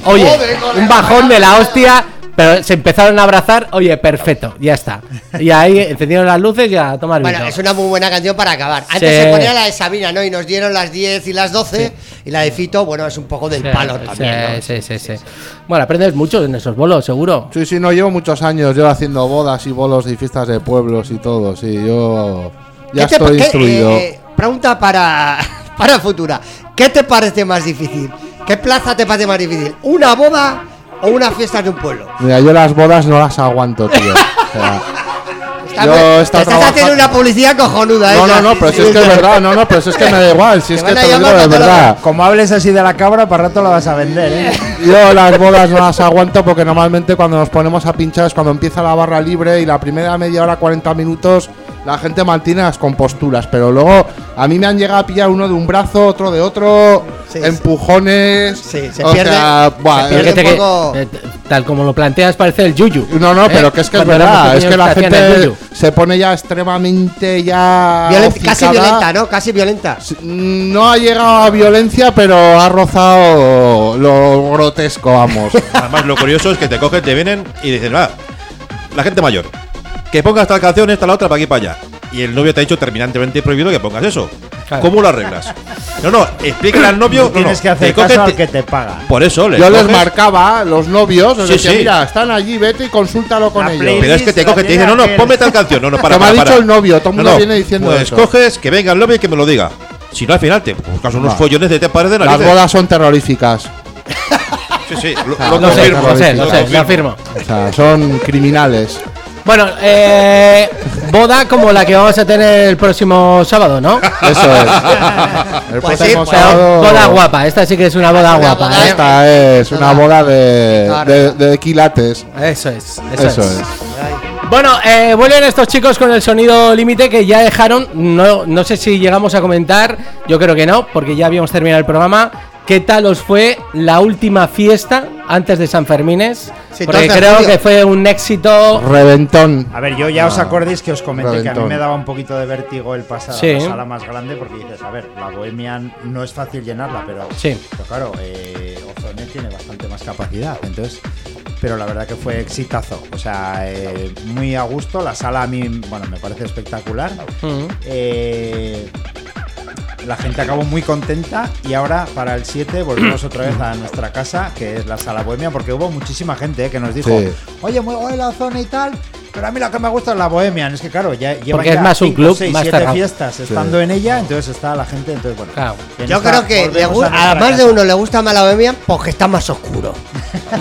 Oye, un bajón de la hostia, pero se empezaron a abrazar, oye, perfecto, ya está. Y ahí encendieron las luces y a tomar Bueno, vino. es una muy buena canción para acabar. Antes Sí. se ponía la de Sabina, ¿no? Y nos dieron las 10 y las 12. Y la de Fito, bueno, es un poco del Sí, palo sí, también, ¿no? sí, sí, sí. Bueno, aprendes mucho en esos bolos, seguro. Sí, sí, no llevo muchos años yo haciendo bodas y bolos y fiestas de pueblos y todo. Sí, yo ya ¿Qué te- estoy qué, instruido. eh, pregunta para, [laughs] para futura. ¿Qué te parece más difícil? ¿Qué plaza te parece más difícil? ¿Una boda o una fiesta de un pueblo? Mira, yo las bodas no las aguanto, tío. O sea, Estás, Yo he te estado estás trabajando- haciendo una publicidad cojonuda, ¿eh? no, no, no, pero si es que es verdad, no, no, pero si es que me da igual, si es Te que van a te lo digo llamar de verdad. Como hables así de la cabra, para rato la vas a vender, ¿eh? Yo las bodas no las aguanto porque normalmente cuando nos ponemos a pinchar es cuando empieza la barra libre y la primera media hora, 40 minutos, la gente mantiene las composturas. Pero luego a mí me han llegado a pillar uno de un brazo, otro de otro, Sí, empujones. Sí, se o pierde- sea, buah, se pierde es- Fíjate un que, poco- tal como lo planteas, parece el yuyu. no, no, ¿Eh? pero que es que es Cuando verdad, es que la gente se pone ya extremadamente ya. Casi violenta, ¿no? Casi violenta. No ha llegado a violencia, pero ha rozado lo grotesco, vamos. Además, lo curioso es que te cogen, te vienen y dicen, va, la gente mayor, que ponga esta canción, esta, la otra, para aquí, para allá. Y el novio te ha dicho terminantemente prohibido que pongas eso. Claro. ¿Cómo lo arreglas? No, no, explícale al novio. no, Tienes no, que hacer caso al que te paga. Por eso, les Yo les coges- marcaba a los novios, les Sí, decía, sí. mira, están allí, vete y consúltalo con La ellos. Pero es que te la cogen, te dicen, no, no, ponme tal canción. No, no, [laughs] para, Que me ha para, dicho para. el novio, todo el mundo viene diciendo Pues eso. coges, que venga el novio y que me lo diga. Si no, al final te buscas unos follones de te pares de Las bodas son terroríficas. Sí, sí, lo, Ah, lo Lo sé, confirmo, lo sé, lo sé, lo afirmo. O sea, son criminales. Bueno, eh, boda como la que vamos a tener el próximo sábado, ¿no? Eso es. El Pues sí, próximo pues, sábado- boda guapa, esta sí que es una boda Una guapa, boda- ¿eh? Esta es una boda de, Claro. de, de quilates. Eso es, eso, Eso es. es. Bueno, eh, vuelven estos chicos con el sonido límite que ya dejaron. No, no sé si llegamos a comentar, yo creo que no, porque ya habíamos terminado el programa. ¿Qué tal os fue la última fiesta antes de San Fermines? Sí, porque 12 de creo que fue un éxito. Reventón. A ver, yo ya os Ah, acordéis que os comenté que a mí me daba un poquito de vértigo el pasar Sí. a la sala más grande porque dices, a ver, la Bohemian no es fácil llenarla, pero, Sí. pero claro, eh, Ozone tiene bastante más capacidad, entonces, pero la verdad que fue exitazo, o sea, eh, muy a gusto, la sala a mí, bueno, me parece espectacular. Mm. Eh, la gente acabó muy contenta y ahora para el 7 volvemos [clears throat] otra vez a nuestra casa, que es la sala bohemia, porque hubo muchísima gente eh, que nos dijo, Sí. oye, muy guay la zona y tal, pero a mí lo que me gusta es la bohemia. Es que claro, ya lleva Porque es más un club, más siete cerrado. fiestas estando en ella, entonces está la gente, entonces bueno. Claro. Yo creo que le a a más de uno le gusta más la bohemia porque está más oscuro.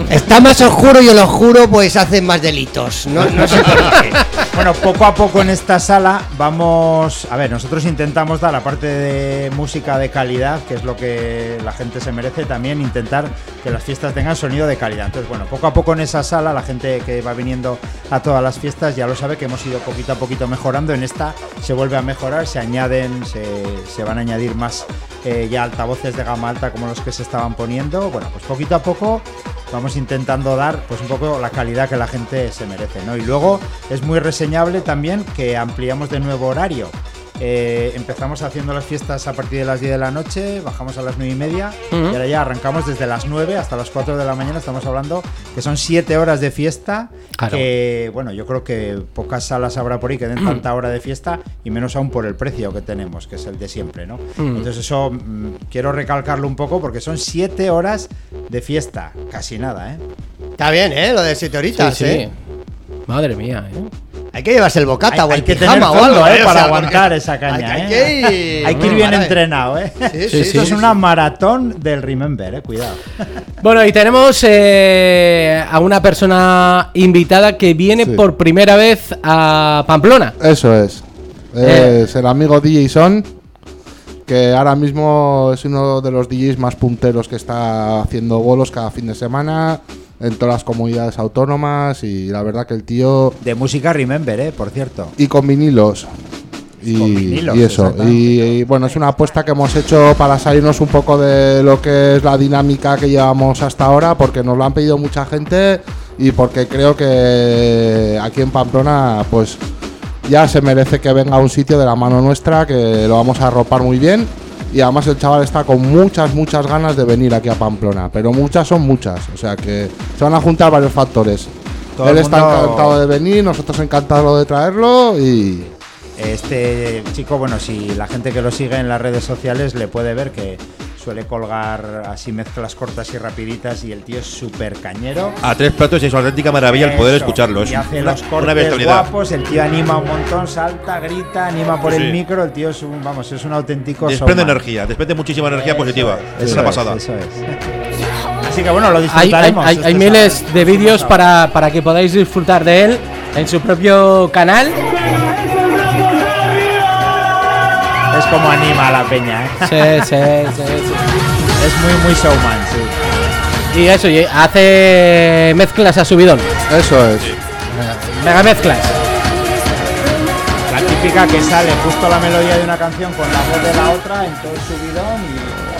está más oscuro y lo juro, pues hacen más delitos. No, no sé por qué. [laughs] Bueno, poco a poco en esta sala vamos. A ver, nosotros intentamos dar, aparte de música de calidad, que es lo que la gente se merece, también intentar que las fiestas tengan sonido de calidad. Entonces, bueno, poco a poco en esa sala, la gente que va viniendo a todas las ya lo sabe que hemos ido poquito a poquito mejorando. En esta se vuelve a mejorar, se añaden, se, se van a añadir más eh, ya altavoces de gama alta como los que se estaban poniendo. Bueno, pues poquito a poco vamos intentando dar pues un poco la calidad que la gente se merece, ¿no? Y luego es muy reseñable también que ampliamos de nuevo horario. Eh, empezamos haciendo las fiestas a partir de las 10 de la noche, bajamos a las 9 y media y ahora ya arrancamos desde las 9 hasta las 4 de la mañana. Estamos hablando que son 7 horas de fiesta. Claro. Que, bueno, yo creo que pocas salas habrá por ahí que den tanta hora de fiesta y menos aún por el precio que tenemos, que es el de siempre, ¿no? Entonces, eso mm, quiero recalcarlo un poco porque son 7 horas de fiesta, casi nada, ¿eh? Está bien, ¿eh? Lo de siete Sí, horitas, sí. ¿eh? Madre mía, ¿eh? Hay que llevarse el bocata Hay, o hay que pijama tener o algo, ¿eh? ¿eh? O para sea, aguantar esa caña, hay, ¿eh? hay que ir, Hay que ir bien entrenado, ¿eh? Sí, Sí, sí, sí. Esto es sí. una maratón del Remember, ¿eh? Cuidado. Bueno, y tenemos eh, a una persona invitada que viene Sí. por primera vez a Pamplona. Eso es. Es el amigo DJ Son, que ahora mismo es uno de los DJs más punteros que está haciendo bolos cada fin de semana en todas las comunidades autónomas y la verdad que el tío... De música Remember, ¿eh? Por cierto. Y con vinilos. Y, Con vinilos, y eso. y, bueno, es una apuesta que hemos hecho para salirnos un poco de lo que es la dinámica que llevamos hasta ahora, porque nos lo han pedido mucha gente y porque creo que aquí en Pamplona, pues ya se merece que venga a un sitio de la mano nuestra, que lo vamos a arropar muy bien. Y además el chaval está con muchas, muchas ganas de venir aquí a Pamplona. Pero muchas son muchas. O sea que se van a juntar varios factores. Todo Él está mundo- encantado de venir, nosotros encantados de traerlo y... Este chico, bueno, si la gente que lo sigue en las redes sociales le puede ver que suele colgar así mezclas cortas y rapiditas y el tío es súper cañero. A tres platos es una auténtica maravilla el poder Eso, escucharlo. Es y hace una, los cortes guapos, el tío anima un montón, salta, grita, anima por Sí. el micro, el tío es un, vamos, es un auténtico Desprende energía, desprende muchísima energía positiva. Es una es, pasada. eso es. [laughs] Así que bueno, lo Hay, hay- disfrutaremos. hay- este hay sábado. miles de vídeos para, para que podáis disfrutar de él en su propio canal. Es como anima a la peña, ¿eh? Sí, sí, sí, sí. Es muy, muy showman, sí. Y eso, y hace mezclas a subidón. Eso es. Mega mezclas. La típica que sale justo la melodía de una canción con la voz de la otra en todo el subidón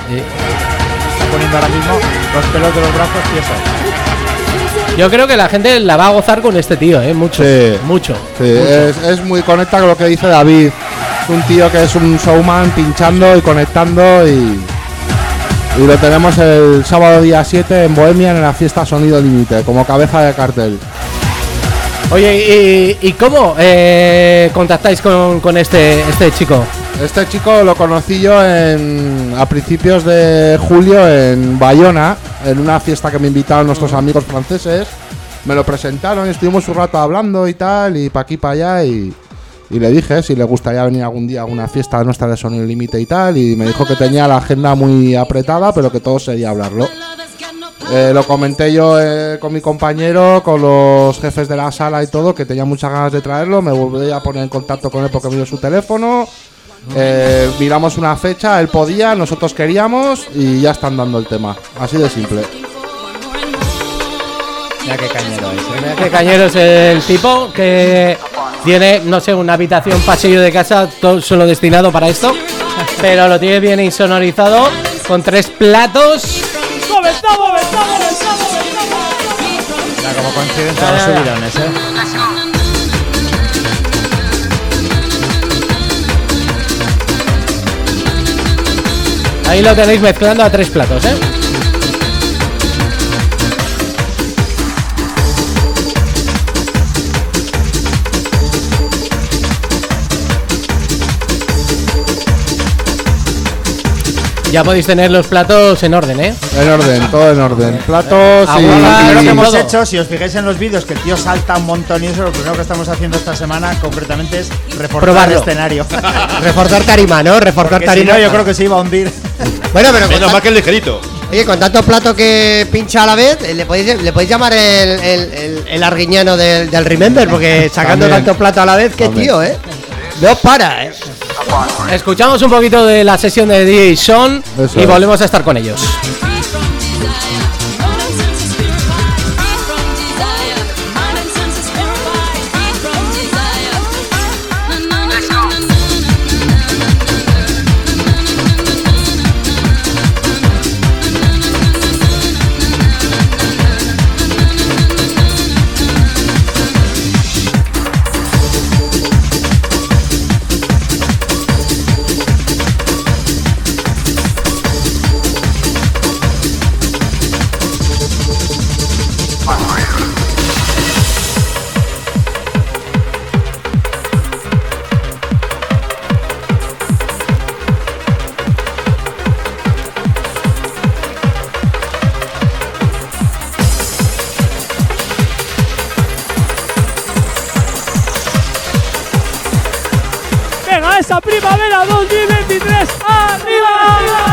y está poniendo ahora mismo los pelos de los brazos tiesos. Yo creo que la gente la va a gozar con este tío, ¿eh? Mucho. Sí. Mucho. Sí, mucho. es, es muy conecta con lo que dice David. Un tío que es un showman pinchando y conectando y, y lo tenemos el sábado día 7 en Bohemia en la fiesta Sonido Límite, como cabeza de cartel. Oye, ¿y, y cómo eh, contactáis con, con este, este chico? Este chico lo conocí yo en, a principios de julio en Bayona, en una fiesta que me invitaron nuestros amigos franceses. Me lo presentaron y estuvimos un rato hablando y tal, y para aquí para allá. Y, y le dije si le gustaría venir algún día a una fiesta nuestra de Sonido Límite y tal. Y me dijo que tenía la agenda muy apretada, pero que todo sería hablarlo. Eh, lo comenté yo eh, con mi compañero, con los jefes de la sala y todo, que tenía muchas ganas de traerlo. Me volví a poner en contacto con él porque me dio su teléfono. Eh, miramos una fecha, él podía, nosotros queríamos y ya están dando el tema. Así de simple. Ya que cañero es, ¿eh? Mira qué cañero es el tipo que tiene, no sé, una habitación pasillo de casa todo solo destinado para esto, pero lo tiene bien insonorizado con tres platos. Coinciden todos los subidones, ¿eh? Ahí lo tenéis mezclando a tres platos, ¿eh? Ya podéis tener los platos en orden, ¿eh? En orden, todo en orden. Platos y, Lo que hemos todo. hecho, si os fijáis en los vídeos, que el tío salta un montón y eso, lo primero que estamos haciendo esta semana concretamente es reforzar Probarlo. el escenario. [laughs] Reforzar tarima, ¿no? Reforzar Porque si tarima. no, yo creo que se iba a hundir. Bueno, pero Menos mal que es ligerito. oye, con tanto plato que pincha a la vez, eh, le podéis, le podéis llamar el, el, el- el arguiñano del, del Remember, porque sacando También. tanto plato a la vez, qué También. tío, ¿eh? No para, ¿eh? Escuchamos un poquito de la sesión de DJ Son Eso y es. volvemos a estar con ellos. Venga, esa primavera 2023, ¡arriba! escuchas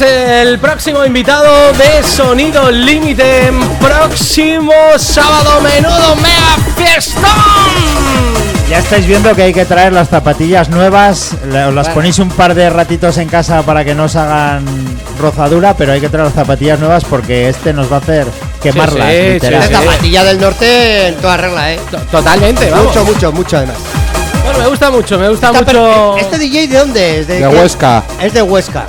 Es el próximo invitado de Sonido Límite. Próximo sábado, menudo mega fiestón. Ya estáis viendo que hay que traer las zapatillas nuevas. Os las ponéis un par de ratitos en casa para que no os hagan rozadura, pero hay que traer las zapatillas nuevas porque este nos va a hacer quemarlas. sí. La zapatilla del norte en toda regla, ¿eh? Totalmente, vamos. Mucho, mucho, mucho además. Bueno, me gusta mucho, me gusta Está mucho. ¿Este DJ de dónde es? De? Huesca. Es de Huesca.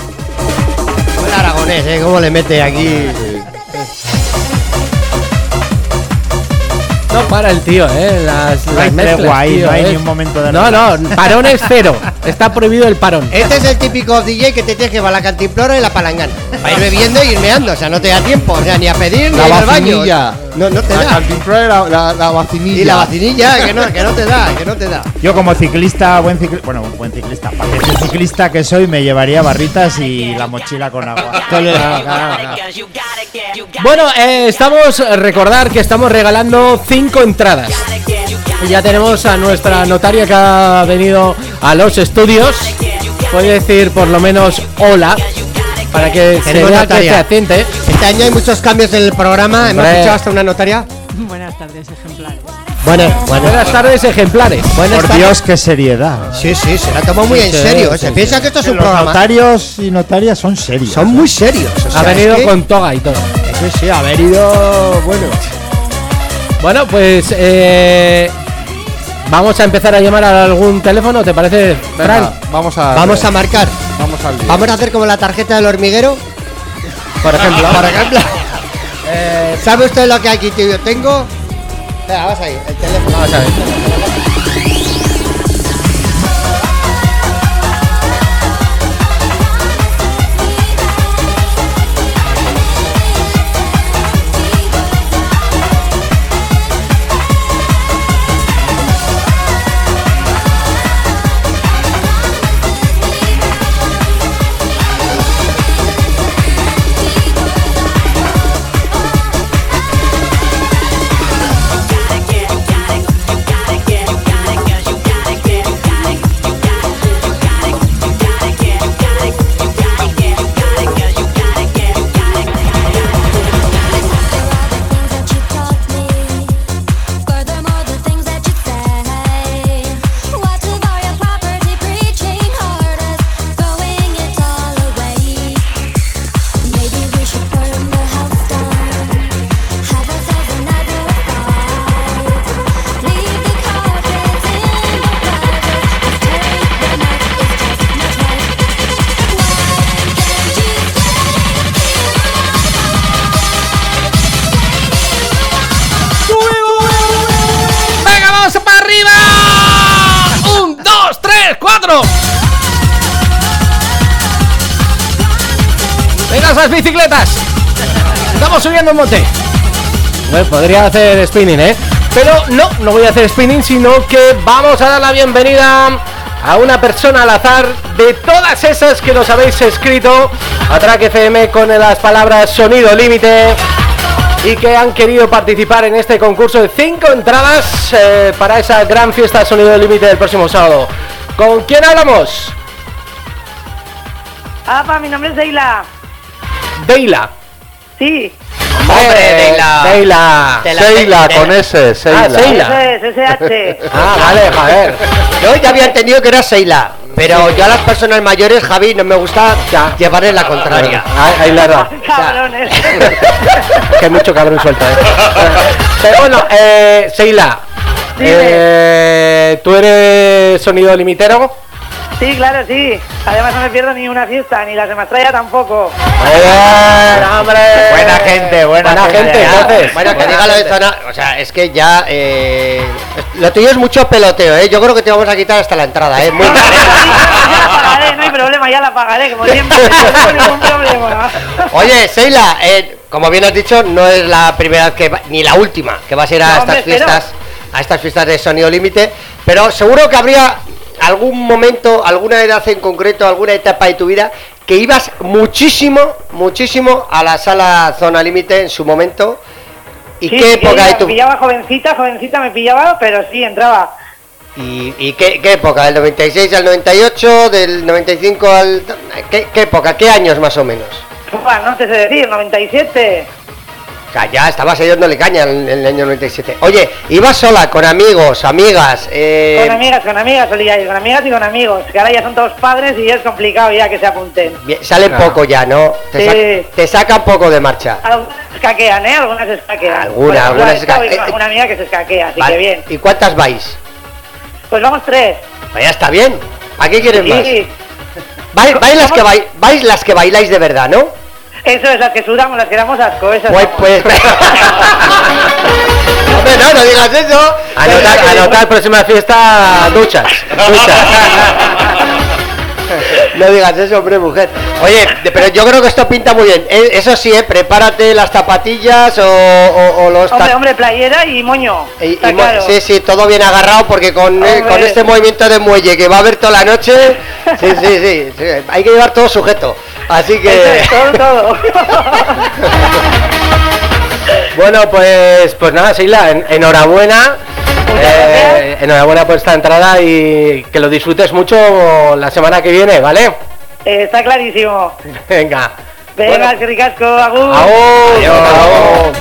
¿Eh? ¿Cómo le mete aquí? No para el tío, eh. Las, No las hay mezclas, tregua ahí, tío, no hay eh. ni un momento de No, relax. no, parón es cero. Está prohibido el parón. Este es el típico DJ que te tienes que llevar la cantimplora y la palangana. Para ir bebiendo y ir meando. O sea, no te da tiempo. O sea, ni a pedir ni La ir al baño. No, no te La da. cantimplora y la, la, la vacinilla. Y la vacinilla, que no, que no te da, que no te da. Yo como ciclista, buen ciclista, bueno, buen ciclista, paquete ciclista que soy, me llevaría barritas y la mochila con [laughs] agua. Bueno, eh, estamos, recordar que estamos regalando cinco entradas. Y Ya tenemos a nuestra notaria que ha venido a los estudios. Puede decir por lo menos hola, para que se vea que atiende. Este año hay muchos cambios en el programa. Hemos hecho hasta una notaria. Buenas tardes, ejemplares. Buenas, Buenas tardes, ejemplares. Buenas Por tardes. Dios, qué seriedad. Sí, sí, se la tomó muy en serio. sí, se sí. piensa que esto es un Los programa. notarios y notarias son serios. Son muy serios. o Ha venido es que- con toga y todo. Sí, sí, ha venido. Bueno. Bueno, pues eh, vamos a empezar a llamar a algún teléfono, ¿te parece, vamos a. Vamos a marcar. Vamos al lío. Vamos a hacer como la tarjeta del hormiguero. Por ejemplo. [laughs] Por ejemplo. Eh, ¿Sabe usted lo que aquí tengo? Venga, vamos ahí, el teléfono. Vamos a ver. Estamos subiendo un monte. Bueno, podría hacer spinning, ¿eh? Pero no, no voy a hacer spinning, sino que vamos a dar la bienvenida a una persona al azar de todas esas que nos habéis escrito a Track FM con las palabras sonido límite y que han querido participar en este concurso de cinco entradas eh, para esa gran fiesta sonido límite del próximo sábado. ¿Con quién hablamos? Apa, mi nombre es Deila. Deila. Sí. Hombre, la- Seila, de- con ese, Ah, Seila. Seila. Es, SH. [laughs] Ah, vale, joder. Yo ya había entendido que era Seila, pero yo a las personas mayores, Javi, no me gusta llevarle la contraria. Ahí, la he dado. [laughs] Cabrones. que hay mucho cabrón suelto, ¿eh? [laughs] Pero bueno, eh, Seila, eh, ¿tú eres sonido limitero? Sí, claro, sí. Además no me pierdo ni una fiesta, ni las de Mastraya tampoco. Bien, hombre. Buena gente, buena, Buena gente, entonces. Bueno, que Buena diga lo de gente. zona. O sea, es que ya. Eh, lo tuyo es mucho peloteo, ¿eh? Yo creo que te vamos a quitar hasta la entrada, ¿eh? Muy Ya la pagaré, no hay problema, ya la pagaré, como siempre. [laughs] No hay ningún problema. Oye, Seila, eh, como bien has dicho, no es la primera vez que va- ni la última que vas a ir a No, estas hombre, fiestas, a estas fiestas de sonido límite, pero seguro que habría algún momento, alguna edad en concreto, alguna etapa de tu vida que ibas muchísimo, muchísimo a la sala zona límite en su momento. ¿Y Sí, qué época de Me tu pillaba jovencita, jovencita me pillaba, pero sí, entraba. ¿Y, y qué, qué época? ¿Del 96 al 98? ¿Del 95 al.? ¿Qué, qué época? ¿Qué años más o menos? No te sé decir, 97. Ya estabas dándole caña en, el año 97. Oye, ¿ibas sola, con amigos, amigas? Eh, Con amigas, con amigas solía ir, con amigas y con amigos, que ahora ya son todos padres y es complicado ya que se apunten. bien, salen Claro. poco ya, ¿no? Te, sa- Sí. te sacan poco de marcha. Algunas escaquean, ¿eh? Algunas se escaquean. Alguna, algunas esta se voy esca- con Una amiga que se escaquea, así Vale, que bien. ¿Y cuántas vais? Pues vamos tres. Pues ya está bien. ¿A qué quieres más? Sí. Vais, vais las que bai- vais las que bailáis de verdad, ¿no? Eso es, las que sudamos, las que damos asco, esas Pues, pues... [laughs] Hombre, no, no digas eso. Anotar, anotar próxima fiesta, duchas. Duchas. No digas eso, hombre, mujer. Oye, pero yo creo que esto pinta muy bien. Eh, Eso sí, eh, prepárate las zapatillas o, o- o los... Hombre, hombre, playera y moño. y- y mo- claro. Sí, sí, todo bien agarrado porque con, eh, con este movimiento de muelle que va a haber toda la noche, sí, sí, sí, sí, hay que llevar todo sujeto. Así que... Eso es, todo, todo. [laughs] Bueno, pues, pues nada, Seila, en- enhorabuena. Eh, enhorabuena por esta entrada y que lo disfrutes mucho la semana que viene, ¿vale? Eh, está clarísimo. [laughs] Venga. Venga, que ricasco, agur. Agur, agur. ¡Vamos,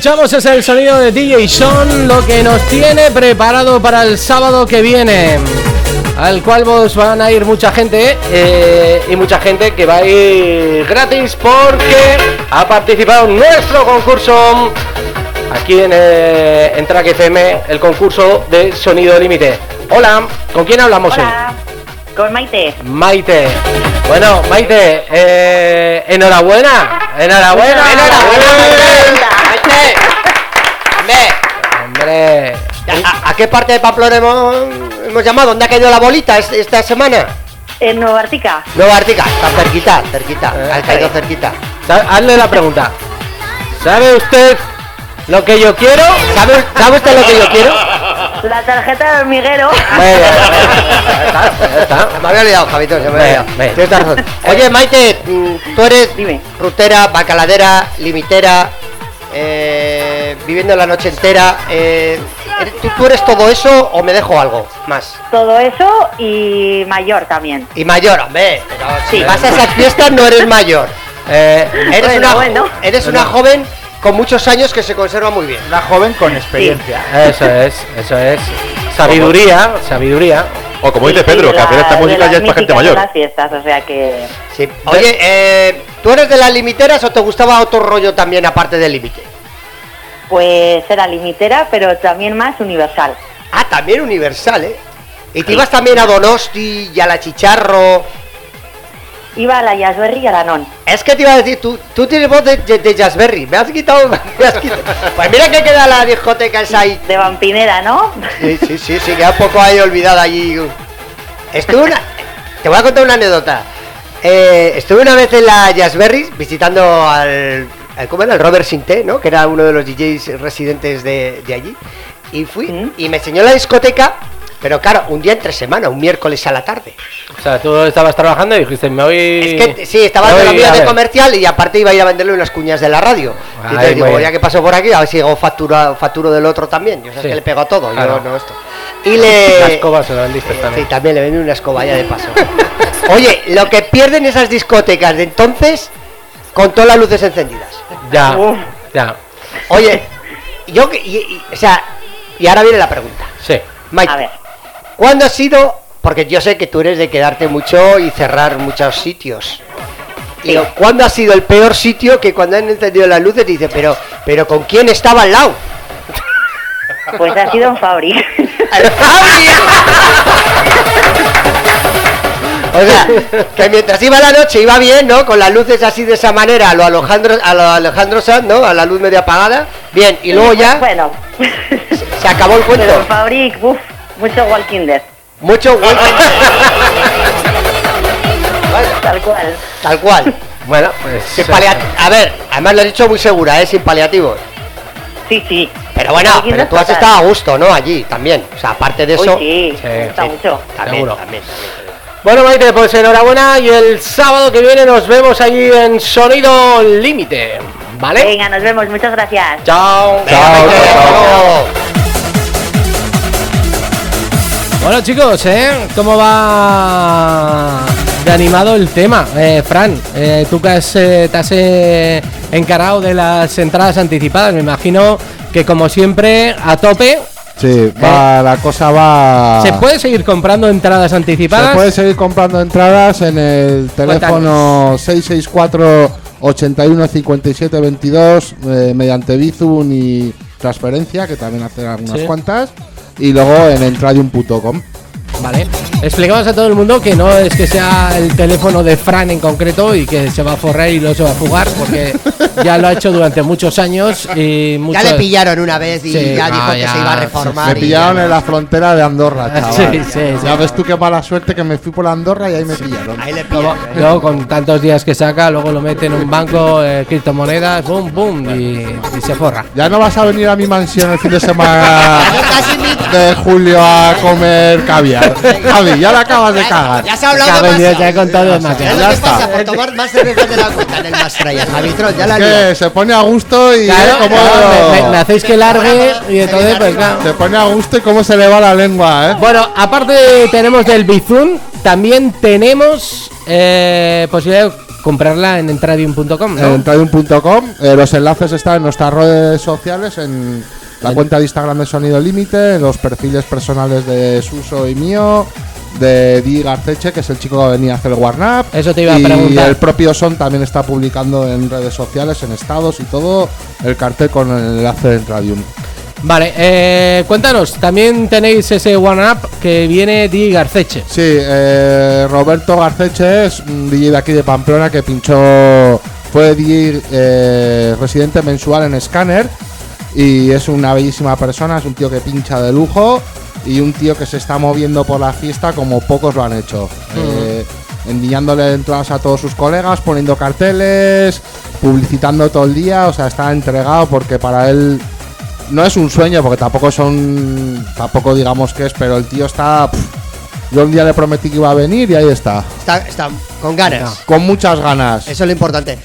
escuchamos es el sonido de DJ Sean, lo que nos tiene preparado para el sábado que viene, al cual vos van a ir mucha gente eh, y mucha gente que va a ir gratis porque ha participado en nuestro concurso aquí en, eh, en Track FM, el concurso de Sonido Límite. Hola, ¿con quién hablamos hoy? Hola. con Maite. Maite. Bueno, Maite, eh, enhorabuena. Enhorabuena. Maite. Hombre. ¿A, a qué parte de Pamplona hemos, hemos llamado? ¿Dónde ha caído la bolita es- esta semana? En Nueva Artica. Nueva Artica, está cerquita, cerquita, Eh, ha caído cerquita. Sa- Hazle la pregunta. ¿Sabe usted lo que yo quiero? ¿Sabe, sabe usted lo que yo quiero? La tarjeta de hormiguero. Bueno. [laughs] Me había olvidado, Javito, se me había olvidado. Tienes razón. Oye, Maite, tú eres Dime. rutera, bacaladera, limitera, eh, viviendo la noche entera. eh, ¿eres- ¿tú, tú eres todo eso o me dejo algo más? Todo eso y mayor también. Y mayor, hombre, pero si Sí. vas a esas fiestas no eres mayor. Eh, Eres, Bueno, una, bueno. eres una joven con muchos años que se conserva muy bien. Una joven con experiencia. eso es, eso es. Sabiduría, sabiduría. O como Sí, dice Pedro, que la- esta música ya es para gente mayor. las fiestas, o sea que... Sí. Oye, eh, ¿tú eres de las limiteras o te gustaba otro rollo también aparte del límite? Pues era limitera, pero también más universal. Ah, también universal, ¿eh? Y te ibas también a Donosti y a la Chicharro. Iba a la Yasberry y a la Non. Es que te iba a decir, tú, tú tienes voz de, de, de Jazzberry. Me has quitado. [laughs] me has quitado. Pues mira que queda la discoteca esa ahí. De vampinera, ¿no? Sí, sí, sí, sí, queda un poco ahí olvidada allí. Estuve una. Te voy a contar una anécdota. Eh, estuve una vez en la Jazzberry visitando al. Al ¿Cómo era? El Robert Sinté, ¿no? Que era uno de los DJs residentes de, de allí. Y fui ¿Mm? y me enseñó la discoteca, pero claro, un día entre semana, un miércoles a la tarde. O sea, tú estabas trabajando y dijiste, me voy. Es que sí, estaba en la vida de comercial y aparte iba a ir a venderle unas cuñas de la radio. y Ay, entonces muy digo, bien. ya que paso por aquí, a ver si hago factura, facturo del otro también. Yo sé Sí. que le pego a todo, Claro. yo no esto. Y le. La escoba se la vendiste también. Sí, también le vendí una escoba ya de paso. [laughs] Oye, lo que pierden esas discotecas de entonces con todas las luces encendidas. Ya, Uf. ya. Oye, yo que. y- y- o sea, y ahora viene la pregunta. Sí. Mike, A ver. ¿cuándo ha sido? Porque yo sé que tú eres de quedarte mucho y cerrar muchos sitios. Digo, ¿cuándo ha sido el peor sitio que cuando han encendido las luces dice, pero, pero con quién estaba al lado? Pues ha sido un Fabri. [laughs] ¡El Fabri! [laughs] O sea, [laughs] que mientras iba la noche iba bien, ¿no? Con las luces así de esa manera, a lo Alejandro, a lo Alejandro Sanz, ¿no? A la luz media apagada. Bien, y luego ya Bueno. se acabó el cuento. Pero Fabri, uff, mucho Walking Dead. Mucho bueno. [laughs] Tal cual. Tal cual. Bueno, pues. Sin A ver, además lo he dicho muy segura, ¿eh? Sin paliativos. Sí, sí. Pero bueno, Walking pero Dead tú has estado a gusto, ¿no? Allí también. O sea, aparte de Uy, eso. sí, Sí, me gusta sí. mucho. También, Seguro. también, también. Bueno, Maite, pues enhorabuena y el sábado que viene nos vemos allí en Sonido Límite. ¿Vale? Venga, nos vemos. Muchas gracias. Chao. Hasta luego. Bueno chicos, ¿eh? ¿Cómo va de animado el tema? Eh, Fran, eh, tú que has, eh, te has eh, encargado de las entradas anticipadas, me imagino que como siempre a tope. Sí, va, la cosa va. ¿Se puede seguir comprando entradas anticipadas? Se puede seguir comprando entradas en el teléfono 664 81 57 22 eh, mediante Bizum y transferencia, que también hacen algunas Sí. cuantas, y luego en entradium.com. Vale. Explicamos a todo el mundo que no es que sea el teléfono de Fran en concreto y que se va a forrar y no se va a fugar, porque ya lo ha hecho durante muchos años y Ya muchos... le pillaron una vez y Sí, ya no, dijo que ya, se iba a reformar. Me pillaron ya en la frontera de Andorra, chaval. Sí, sí, sí. Ya ves tú qué mala suerte que me fui por Andorra y ahí me pillaron. Ahí le Luego, pillaron. luego con tantos días que saca, luego lo mete en un banco, eh, criptomonedas, boom, boom, y, y se forra. Ya no vas a venir a mi mansión el fin de semana [laughs] de julio a comer caviar. [laughs] Javi, ya la acabas de cagar. Ya se ha hablado demasiado. ya he contado demasiado. Ya que está. pasa por tomar más cervezas de la cuenta en el Mastraya, Javitron, ya la. Que se pone a gusto y Claro, cómo- claro, me, me- me hacéis que largue y entonces pues claro. se pone a gusto y cómo se le va la lengua, ¿eh? Bueno, aparte tenemos del Bizum, también tenemos eh, posibilidad de comprarla en entradium.com, ¿no? En entradium.com. Eh, los enlaces están en nuestras redes sociales, en la cuenta de Instagram de Sonido Límite, los perfiles personales de Suso y mío, de Di Garceche, que es el chico que venía a hacer el Warnap. Eso te iba a y preguntar. el propio Son también está publicando en redes sociales, en estados y todo, el cartel con el enlace de Entradium. Vale, eh, cuéntanos, también tenéis ese One Up que viene Di Garceche. Sí, eh, Roberto Garceche es un DJ de aquí de Pamplona que pinchó, fue DJ eh, residente mensual en Scanner y es una bellísima persona, es un tío que pincha de lujo y un tío que se está moviendo por la fiesta como pocos lo han hecho. Eh, enviándole entradas a todos sus colegas, poniendo carteles, publicitando todo el día, o sea, está entregado porque para él no es un sueño, porque tampoco son, tampoco digamos que es, pero el tío está... pff, yo un día le prometí que iba a venir y ahí está, Está, está con ganas. con muchas ganas. Eso es lo importante.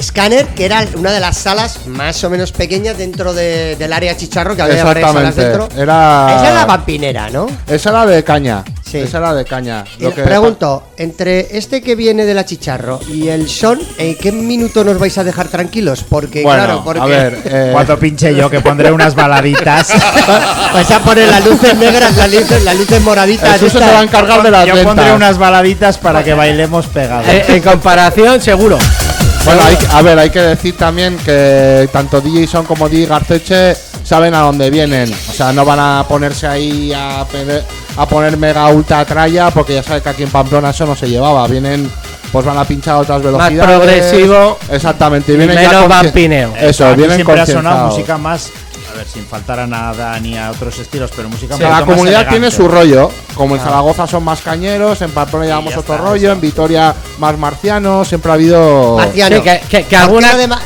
Scanner, que era una de las salas más o menos pequeñas dentro de- del área chicharro, que había varias salas dentro. Era, Esa era la vampinera, ¿no? esa era de caña. Sí. Esa era de caña. Y Lo que- pregunto, entre este que viene de la chicharro y el son, ¿en qué minuto nos vais a dejar tranquilos? Porque, Bueno, claro, porque a ver, [laughs] eh, cuando pinche yo que pondré unas baladitas. [laughs] vais a poner las luces negras, las luces, las luces moraditas. Eso se va a encargar de las Yo ventas. pondré unas baladitas para que bailemos pegados. Eh, en comparación, seguro. Bueno, hay que- a ver, hay que decir también que tanto DJ Son como DJ Garceche saben a dónde vienen. O sea, no van a ponerse ahí a, a poner mega ultra tralla porque ya sabes que aquí en Pamplona eso no se llevaba. Vienen, pues van a pinchar a otras velocidades. progresivo Exactamente. Y y vienen ya menos consci- vampineo. Eso, Aquí vienen siempre ha sonado música más, ver, sin faltar a nada ni a otros estilos, pero música Sí, la comunidad tiene su rollo. Como en Ah. Zaragoza son más cañeros, en Pamplona llevamos otro está, rollo, eso. en Vitoria más marcianos. Siempre ha habido. Marciano. Sí, que- que- que ¿Por alguna- además-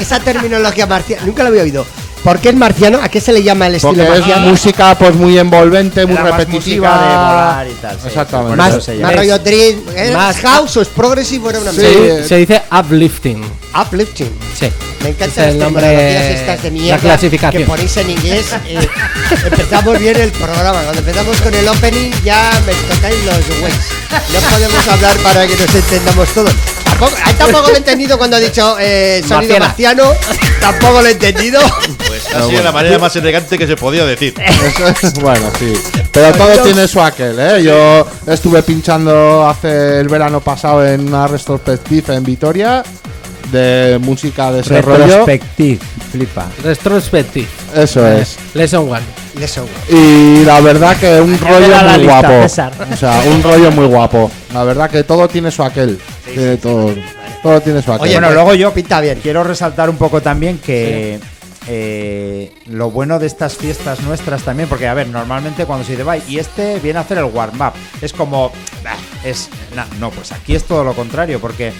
esa terminología marciana, nunca la había oído. ¿Por qué es marciano? ¿A qué se le llama el estilo Porque es marciano? música pues muy envolvente, muy Era más repetitiva. música de volar y tal, sí, Exactamente. por Más, eso se llama. más rollo dream, ¿es Más- house o es progressive o era una Sí. Se, dice uplifting. Uplifting. Sí. Me Es encantan el las nombre, terminologías estas de la mierda clasificación. que ponéis en inglés. eh, empezamos bien el programa. Cuando empezamos con el opening ya me tocáis los huevos. No podemos hablar para que nos entendamos todos. Tampoco, tampoco lo he entendido cuando ha dicho eh, sonido Marciana. marciano. Tampoco lo he entendido. Pues ha sido la manera más elegante que se podía decir. Eso es- [laughs] bueno, sí. Pero todo tiene su aquel, ¿eh? Yo estuve pinchando hace el verano pasado en una retrospectiva en Vitoria de música de ese rollo. Retrospective, flipa. Retrospective. Eso Eh, es. Lesson one. Eso. Y la verdad que un rollo muy lista, guapo. César. O sea, un rollo muy guapo. La verdad que todo tiene su aquel. Tiene todo, todo tiene su aquel. Oye, bueno, pues, luego yo pinta bien. quiero resaltar un poco también que eh, lo bueno de estas fiestas nuestras también, porque a ver, normalmente cuando se dice, "Vai, y este viene a hacer el warm-up, es como, "Bah, es, na- no, pues aquí es todo lo contrario, porque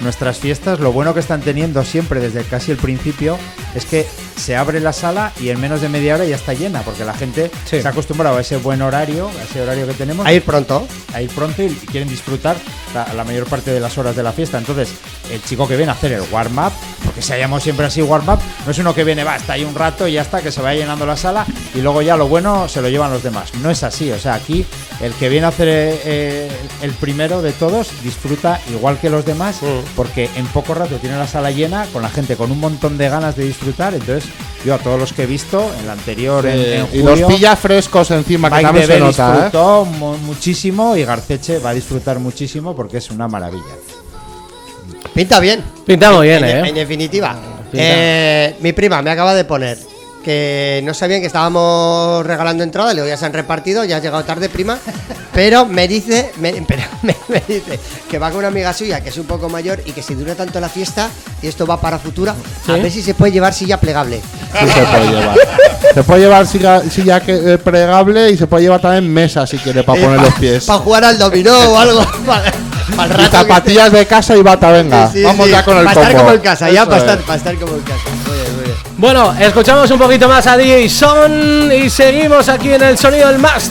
nuestras fiestas, lo bueno que están teniendo siempre desde casi el principio, es que se abre la sala y en menos de media hora ya está llena, porque la gente Sí. se ha acostumbrado a ese buen horario, a ese horario que tenemos A ir pronto. a ir pronto y quieren disfrutar la, la mayor parte de las horas de la fiesta. Entonces, el chico que viene a hacer el warm-up, porque se llamado siempre así warm-up, no es uno que viene, va, está ahí un rato y ya está, que se vaya llenando la sala y luego ya lo bueno se lo llevan los demás. No es así, o sea, aquí el que viene a hacer eh, eh, el primero de todos disfruta igual que los demás, porque en poco rato tiene la sala llena, con la gente con un montón de ganas de disfrutar. Entonces, yo a todos los que he visto, en la anterior, en, en y julio, los pilla frescos encima, que Mike también se nota, ¿eh? disfrutó mu- muchísimo y Garceche va a disfrutar muchísimo porque es una maravilla. Pinta bien. Pinta muy bien, en, ¿eh? en definitiva. Eh, mi prima me acaba de poner que no sabían que estábamos regalando entradas, le digo, ya se han repartido, ya has llegado tarde, prima. Pero me dice, me, pero [laughs] me, me dice que va con una amiga suya que es un poco mayor y que si dura tanto la fiesta y esto va para futura, a ¿Sí? ver si se puede llevar silla plegable. Sí se puede llevar. [laughs] Se puede llevar silla, silla que, eh, plegable y se puede llevar también mesa si quiere para poner los pies. Para jugar al dominó o algo. [laughs] Para, Y zapatillas de casa y bata, venga. Sí, Vamos ya con el Para estar como en casa, ya para estar, es. para estar como en casa. Muy bien, muy bien. Bueno, escuchamos un poquito más a DJ Son y seguimos aquí en el sonido del más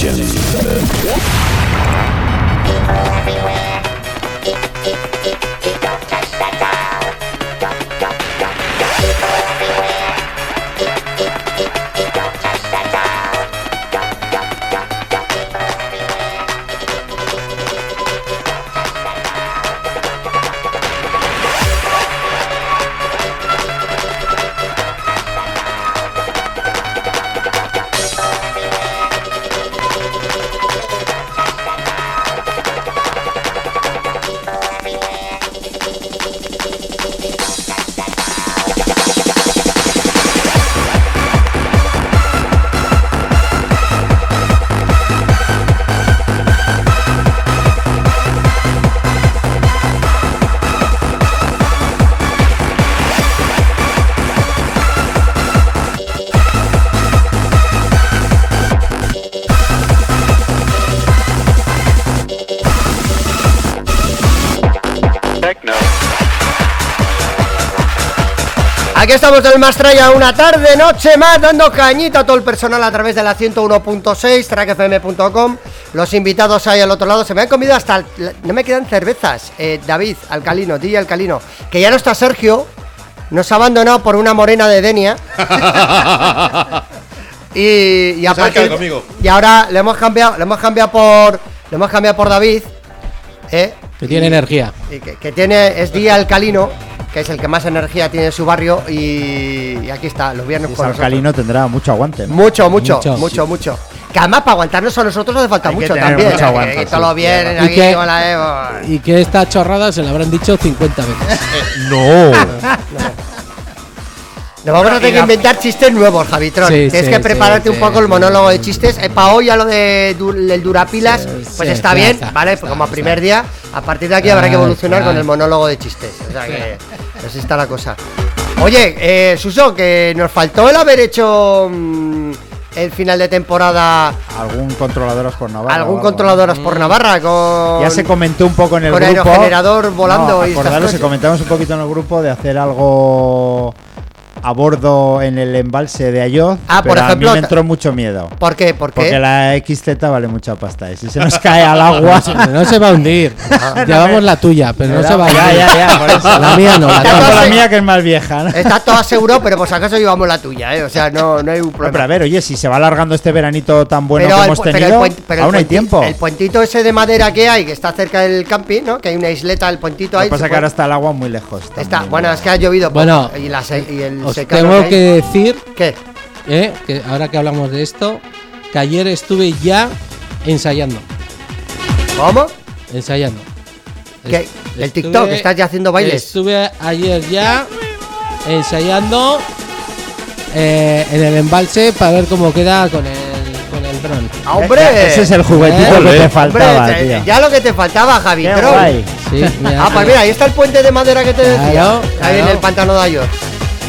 Sessions. Estamos del Mastraya una tarde, noche más, dando cañita a todo el personal a través de la 101.6, trackfm.com. Los invitados ahí al otro lado se me han comido hasta. el- no me quedan cervezas. Eh, David, Alcalino, DJ Alcalino. Que ya no está Sergio, nos ha abandonado por una morena de Denia. [laughs] y, y a y ahora le hemos cambiado, le hemos cambiado por. Le hemos cambiado por David. ¿eh? Que tiene energía. y que, que tiene es día alcalino, que es el que más energía tiene en su barrio y, y aquí está, los viernes Ese con alcalino tendrá mucho aguante. ¿no? Mucho, mucho, Mucho. mucho, mucho. Que además para aguantarnos a nosotros hace falta Hay mucho también. mucho ¿eh? aguante, que sí. todo lo bien Y aquí que- la. Y que esta chorrada se la habrán dicho 50 veces. [laughs] no. [laughs] Nos vamos a tener que inventar chistes nuevos, Javitrón. Sí, Tienes sí, que prepararte sí, un poco sí, el sí. monólogo de chistes. para hoy ya lo de du- el Durapilas, pues sí, está bien, está, ¿vale? está, como está. primer día, a partir de aquí habrá que evolucionar con el monólogo de chistes. O sea que así está la cosa. Oye, eh, Suso, que nos faltó el haber hecho mm, el final de temporada Algún controladoras por Navarra. algún controladoras por Navarra con... Ya se comentó un poco en el con grupo. aerogenerador volando No, y acordaros cosas. comentamos un poquito en el grupo de hacer algo a bordo en el embalse de Ayoz. Ah, por ejemplo, a mí me entró mucho miedo. ¿Por qué? ¿Por qué? Porque la XZ vale mucha pasta. Y si se nos cae al agua. [laughs] No se va a hundir. [laughs] Llevamos la tuya, pero no se va a hundir. Ya, ya, ya, por eso. La mía no, la la mía que es más vieja. ¿no? Está todo asegurado, pero por si acaso llevamos la tuya, ¿eh? O sea, no, no hay un problema. pero a ver, oye, si se va alargando este veranito tan bueno Pero que el hemos pu- pero el tenido, puente- pero el aún hay tiempo. El puentito ese de madera que hay, que está cerca del camping, ¿no? Que hay una isleta, el puentito Lo ahí. que pasa que ahora está el agua muy lejos. está, bueno, es que ha llovido Bueno, y, la se- y el Os tengo que decir ¿Qué? eh, que ahora que hablamos de esto, que ayer estuve ya ensayando. ¿Cómo? Ensayando. ¿Qué? ¿El TikTok? ¿Estás ya haciendo bailes? Estuve ayer ya ensayando eh, en el embalse para ver cómo queda con el, con el dron. ¡Ah, ¡Hombre! Ese es el juguetito Eh, que te faltaba, ya- tío. ya lo que te faltaba, Javi. Qué Tron. guay. Sí, mira, Ah, pues mira, ahí está el puente de madera que te decía. Claro, ahí en el pantano de Ayor.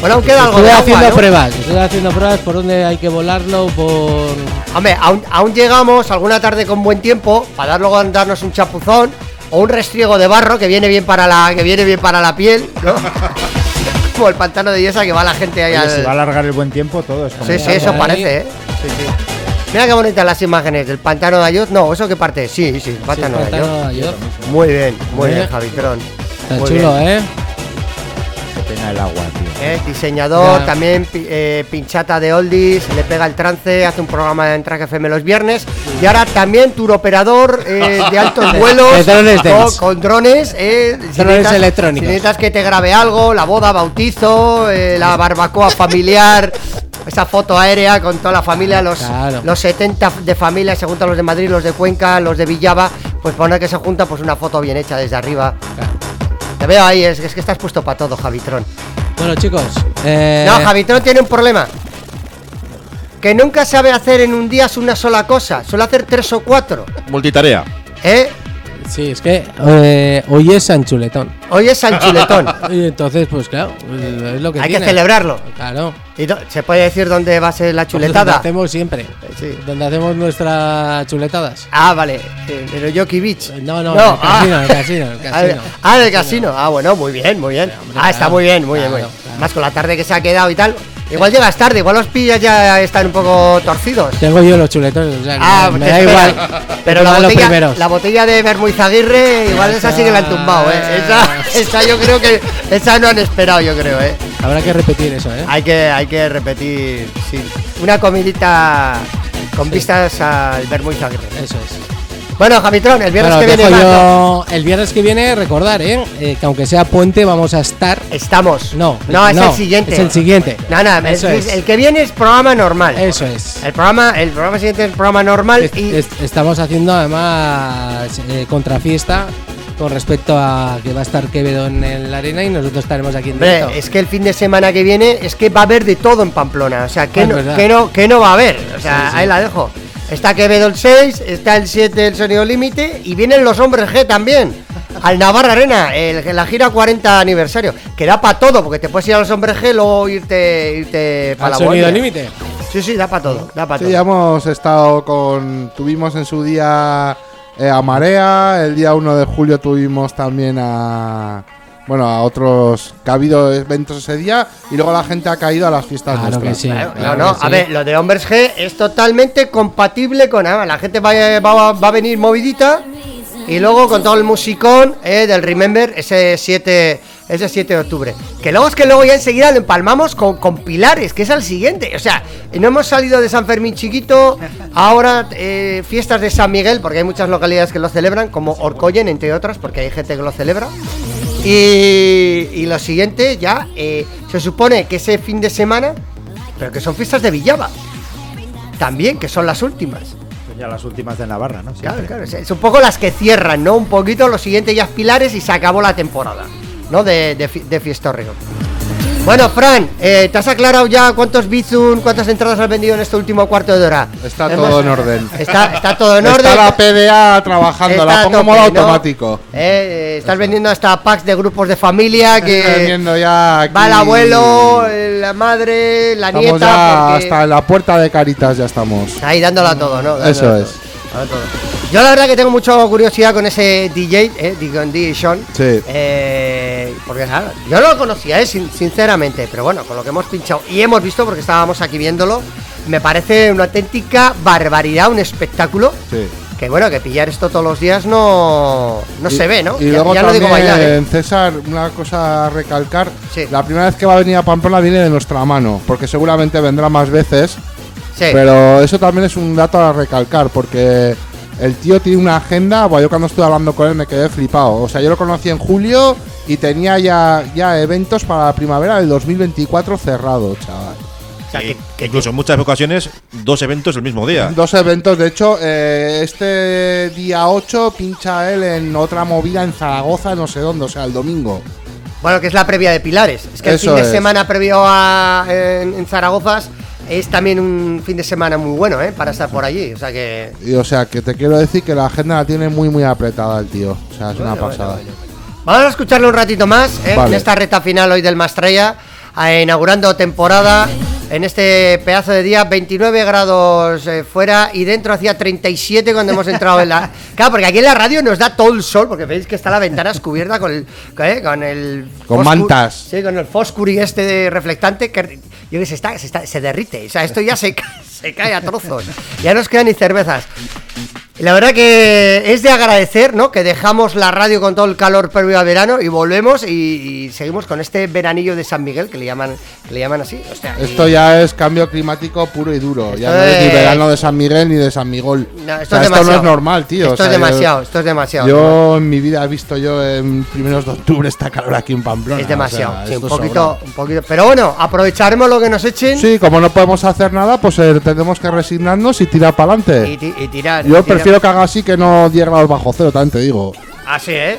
Bueno, aún queda algo de agua, haciendo ¿no? pruebas, estuve haciendo pruebas por dónde hay que volarlo, por... Hombre, aún, aún llegamos alguna tarde con buen tiempo para dar luego a darnos un chapuzón o un restriego de barro que viene bien para la que viene bien para la piel, ¿no? [laughs] Como el pantano de Yesa que va la gente ahí Oye, al... si va a alargar el buen tiempo, todo es como. Sí, sí, eso Ahí. parece, ¿eh? Sí, sí. Mira qué bonitas las imágenes del pantano de Ayot. No, ¿eso qué parte? Sí, sí, el pantano, Sí, el pantano de de Ayot. Ayot. Muy bien, muy Eh. bien, Javitrón. Está Muy chulo, bien. ¿eh? Qué pena el agua, tío. Eh, diseñador, también eh, pinchata de oldies, le pega el trance, hace un programa en Track FM los viernes y ahora también tour operador eh, de altos [laughs] vuelos drones con, drones, eh, si necesitas- electrónicos. si necesitas que te grabe algo, la boda, bautizo, la barbacoa familiar, esa foto aérea con toda la familia, los, Claro. los 70 de familia, se juntan los de Madrid, los de Cuenca, los de Villava, pues poner que se junta pues una foto bien hecha desde arriba. Te veo ahí, es, es que estás puesto para todo, Javitrón. Bueno, chicos, eh, No, Javitrón tiene un problema. Que nunca sabe hacer en un día una sola cosa. Suele hacer tres o cuatro. Multitarea. ¿Eh? Sí, es que eh, hoy es San Chuletón. Hoy es San Chuletón. [laughs] Y entonces, pues claro, es lo que Hay que celebrarlo. Claro. ¿Y ¿Se puede decir dónde va a ser la Donde chuletada? hacemos siempre. Sí. Donde hacemos nuestras chuletadas. Ah, vale. Eh, En el Yoki Beach. No, no, No, en el casino, el casino, en el Ah, casino. [laughs] Ah, en el casino. Ah, bueno, muy bien, muy bien. hombre, Ah, está muy bien, muy bien, muy bien. claro. Más con la tarde que se ha quedado y tal. Igual llegas tarde, igual los pillas ya están un poco torcidos. Tengo yo los chuletones, o sea, que Ah, me da [laughs] igual. Pero la botella, primeros. la botella de Bermuizaguirre, igual esa sí que la han tumbado, ¿eh? Esa, esa yo creo que. Esa no han esperado, yo creo, ¿eh? Habrá que repetir eso, ¿eh? Hay que, hay que repetir, sí. Una comidita con vistas al Bermuizaguirre. Eso es. Bueno, Javitrón, el viernes Bueno, que viene el viernes que viene, recordar, ¿eh? Eh, que aunque sea puente, vamos a estar. Estamos. No, No, es no, el siguiente. Es el siguiente. No, no, Eso el, es. el que viene es programa normal. Eso es. El programa, el programa siguiente es programa normal Es- y es- estamos haciendo además eh, contrafiesta con respecto a que va a estar Quevedo en, la arena y nosotros estaremos aquí en Hombre, directo. es que el fin de semana que viene es que va a haber de todo en Pamplona. O sea, que, Ah, no, que, no, que no va a haber. O sea, Sí, sí. ahí la dejo. Está Quevedo el 6, está el 7 el sonido límite y vienen los hombres G también. Al Navarra Arena, el- la gira 40 aniversario. Que da para todo, porque te puedes ir a los hombres G y luego irte, irte para la sonido límite. Sí, sí, da para todo, da para Sí, todo. ya hemos estado con. Tuvimos en su día eh, a Marea, el día 1 de julio tuvimos también a. Bueno, a otros. que ha habido eventos ese día y luego la gente ha caído a las fiestas Claro que nuestras. sí. Claro, claro no, no, que a ver, lo de Hombres G es totalmente compatible con. ah, la gente va, va- va a venir movidita y luego con todo el musicón eh, del Remember ese 7, ese 7 de octubre. Que luego es que luego ya enseguida lo empalmamos con, con Pilares, que es el siguiente. O sea, no hemos salido de San Fermín chiquito, ahora eh, fiestas de San Miguel, porque hay muchas localidades que lo celebran, como Orcoyen, entre otras, porque hay gente que lo celebra. Y, y lo siguiente ya, eh, se supone que ese fin de semana, pero que son fiestas de Villava. También, que son las últimas. Pues ya las últimas de Navarra, ¿no? Claro, Siempre. claro, es- es un poco las que cierran, ¿no? Un poquito, lo siguiente ya es Pilares y se acabó la temporada, ¿no? De, de, de Fiestorrio. Bueno, Fran, eh, ¿te has aclarado ya cuántos Bizun, cuántas entradas has vendido en este último cuarto de hora? Está Hemos- todo en orden. Está, está todo en Está orden. la PDA trabajando, la Está a pongo tope, modo ¿no? automático. Eh, eh, estás vendiendo hasta packs de grupos de familia que vendiendo ya va el abuelo, la madre, la Estamos nieta. ya porque- hasta en la puerta de Caritas ya estamos. Ahí dándola todo, ¿no? Eso Dándola es. todo. Yo la verdad que tengo mucha curiosidad con ese DJ, eh, DJ Sean. Sí. Eh, porque yo no lo conocía, eh, sin- sinceramente, pero bueno, con lo que hemos pinchado y hemos visto, porque estábamos aquí viéndolo, me parece una auténtica barbaridad, un espectáculo. Sí. Que bueno, que pillar esto todos los días no, no Y- se ve, ¿no? Y Ya- luego ya no también, digo bailar, ¿eh? César, una cosa a recalcar. Sí. La primera vez que va a venir a Pamplona viene de nuestra mano, porque seguramente vendrá más veces. Sí. Pero eso también es un dato a recalcar, porque el tío tiene una agenda. Bueno, yo cuando estuve hablando con él me quedé flipado. O sea, yo lo conocí en julio y tenía ya, ya eventos para la primavera del 2024 cerrado, chaval. O sea, que- Que incluso en muchas ocasiones, dos eventos el mismo día. Dos eventos, de hecho, eh, este día 8 pincha él en otra movida en Zaragoza, no sé dónde, o sea, el domingo. Bueno, que es la previa de Pilares. Es que el Eso fin de es. semana previo a en, en Zaragoza es también un fin de semana muy bueno, ¿eh? Para estar por allí. O sea que. Y, o sea, que te quiero decir que la agenda la tiene muy, muy apretada el tío. O sea, es una Bueno, pasada. Vamos a escucharle un ratito más ¿eh? Vale. en esta reta final hoy del Mastraya, eh, inaugurando temporada en este pedazo de día, 29 grados eh, fuera y dentro hacía 37 cuando hemos entrado en la... [laughs] Claro, porque aquí en la radio nos da todo el sol, porque veis que está la ventana descubierta con el... ¿eh? Con el... Con mantas. Sí, con el foscuri este de reflectante que... Yo que sé, está, se, está- se derrite, o sea, esto ya se, [laughs] se cae a trozos, ya no nos quedan ni cervezas. La verdad que es de agradecer, ¿no? Que dejamos la radio con todo el calor previo a verano y volvemos y, y seguimos con este veranillo de San Miguel que le llaman, que le llaman así. Esto ya es cambio climático puro y duro. Ya no es ni verano de San Miguel ni de San Miguel. No, esto O sea, es esto no es normal, tío. Esto O sea, es yo- demasiado, esto es demasiado. Yo en mi vida he visto yo en primeros de octubre esta calor aquí en Pamplona. es demasiado, sí, un poquito, sobra. un poquito. Pero bueno, aprovecharemos lo que nos echen Sí, como no podemos hacer nada, pues eh, tenemos que resignarnos y tirar para adelante. y tirar. Yo tirar. prefiero que haga así que no 10 grados bajo cero, también te digo. Así, ¿eh?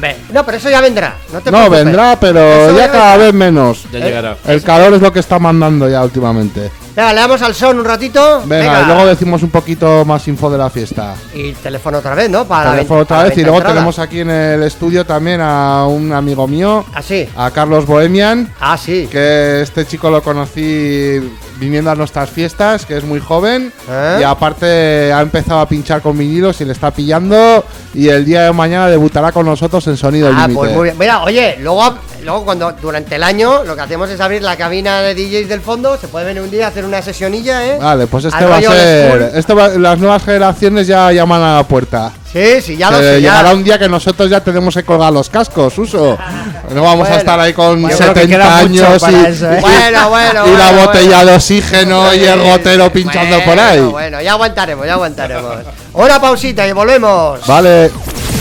Ve. No, pero eso ya vendrá. No, te No, preocupes. vendrá, pero Eso ya ya cada vendrá. vez menos. Ya llegará. El calor es lo que está mandando ya últimamente. Venga, le damos al son un ratito. Venga, y luego decimos un poquito más info de la fiesta. Y teléfono otra vez, ¿no? Para Teléfono otra para vez y luego entrada. tenemos aquí en el estudio también a un amigo mío, Así. a Carlos Bohemian, Ah, sí. que este chico lo conocí viniendo a nuestras fiestas, que es muy joven ¿Eh? y aparte ha empezado a pinchar con vinilos y le está pillando y el día de mañana debutará con nosotros en Sonido Ah, Límite. pues muy bien. Mira, oye, luego, luego cuando durante el año lo que hacemos es abrir la cabina de DJs del fondo. Se puede venir un día a hacer una sesionilla, ¿eh? Vale, pues este Al va a ser. Esto va- las nuevas generaciones ya llaman a la puerta. Sí, sí, ya lo sé. ya. llegará un día que nosotros ya tenemos que colgar los cascos, uso. No vamos Bueno, a estar ahí con yo creo que 70 queda mucho años y, eso, ¿eh? y- Bueno, bueno, [laughs] y la botella de oxígeno y el gotero pinchando por ahí. Bueno, ya aguantaremos, ya aguantaremos. Una pausita y volvemos. Vale.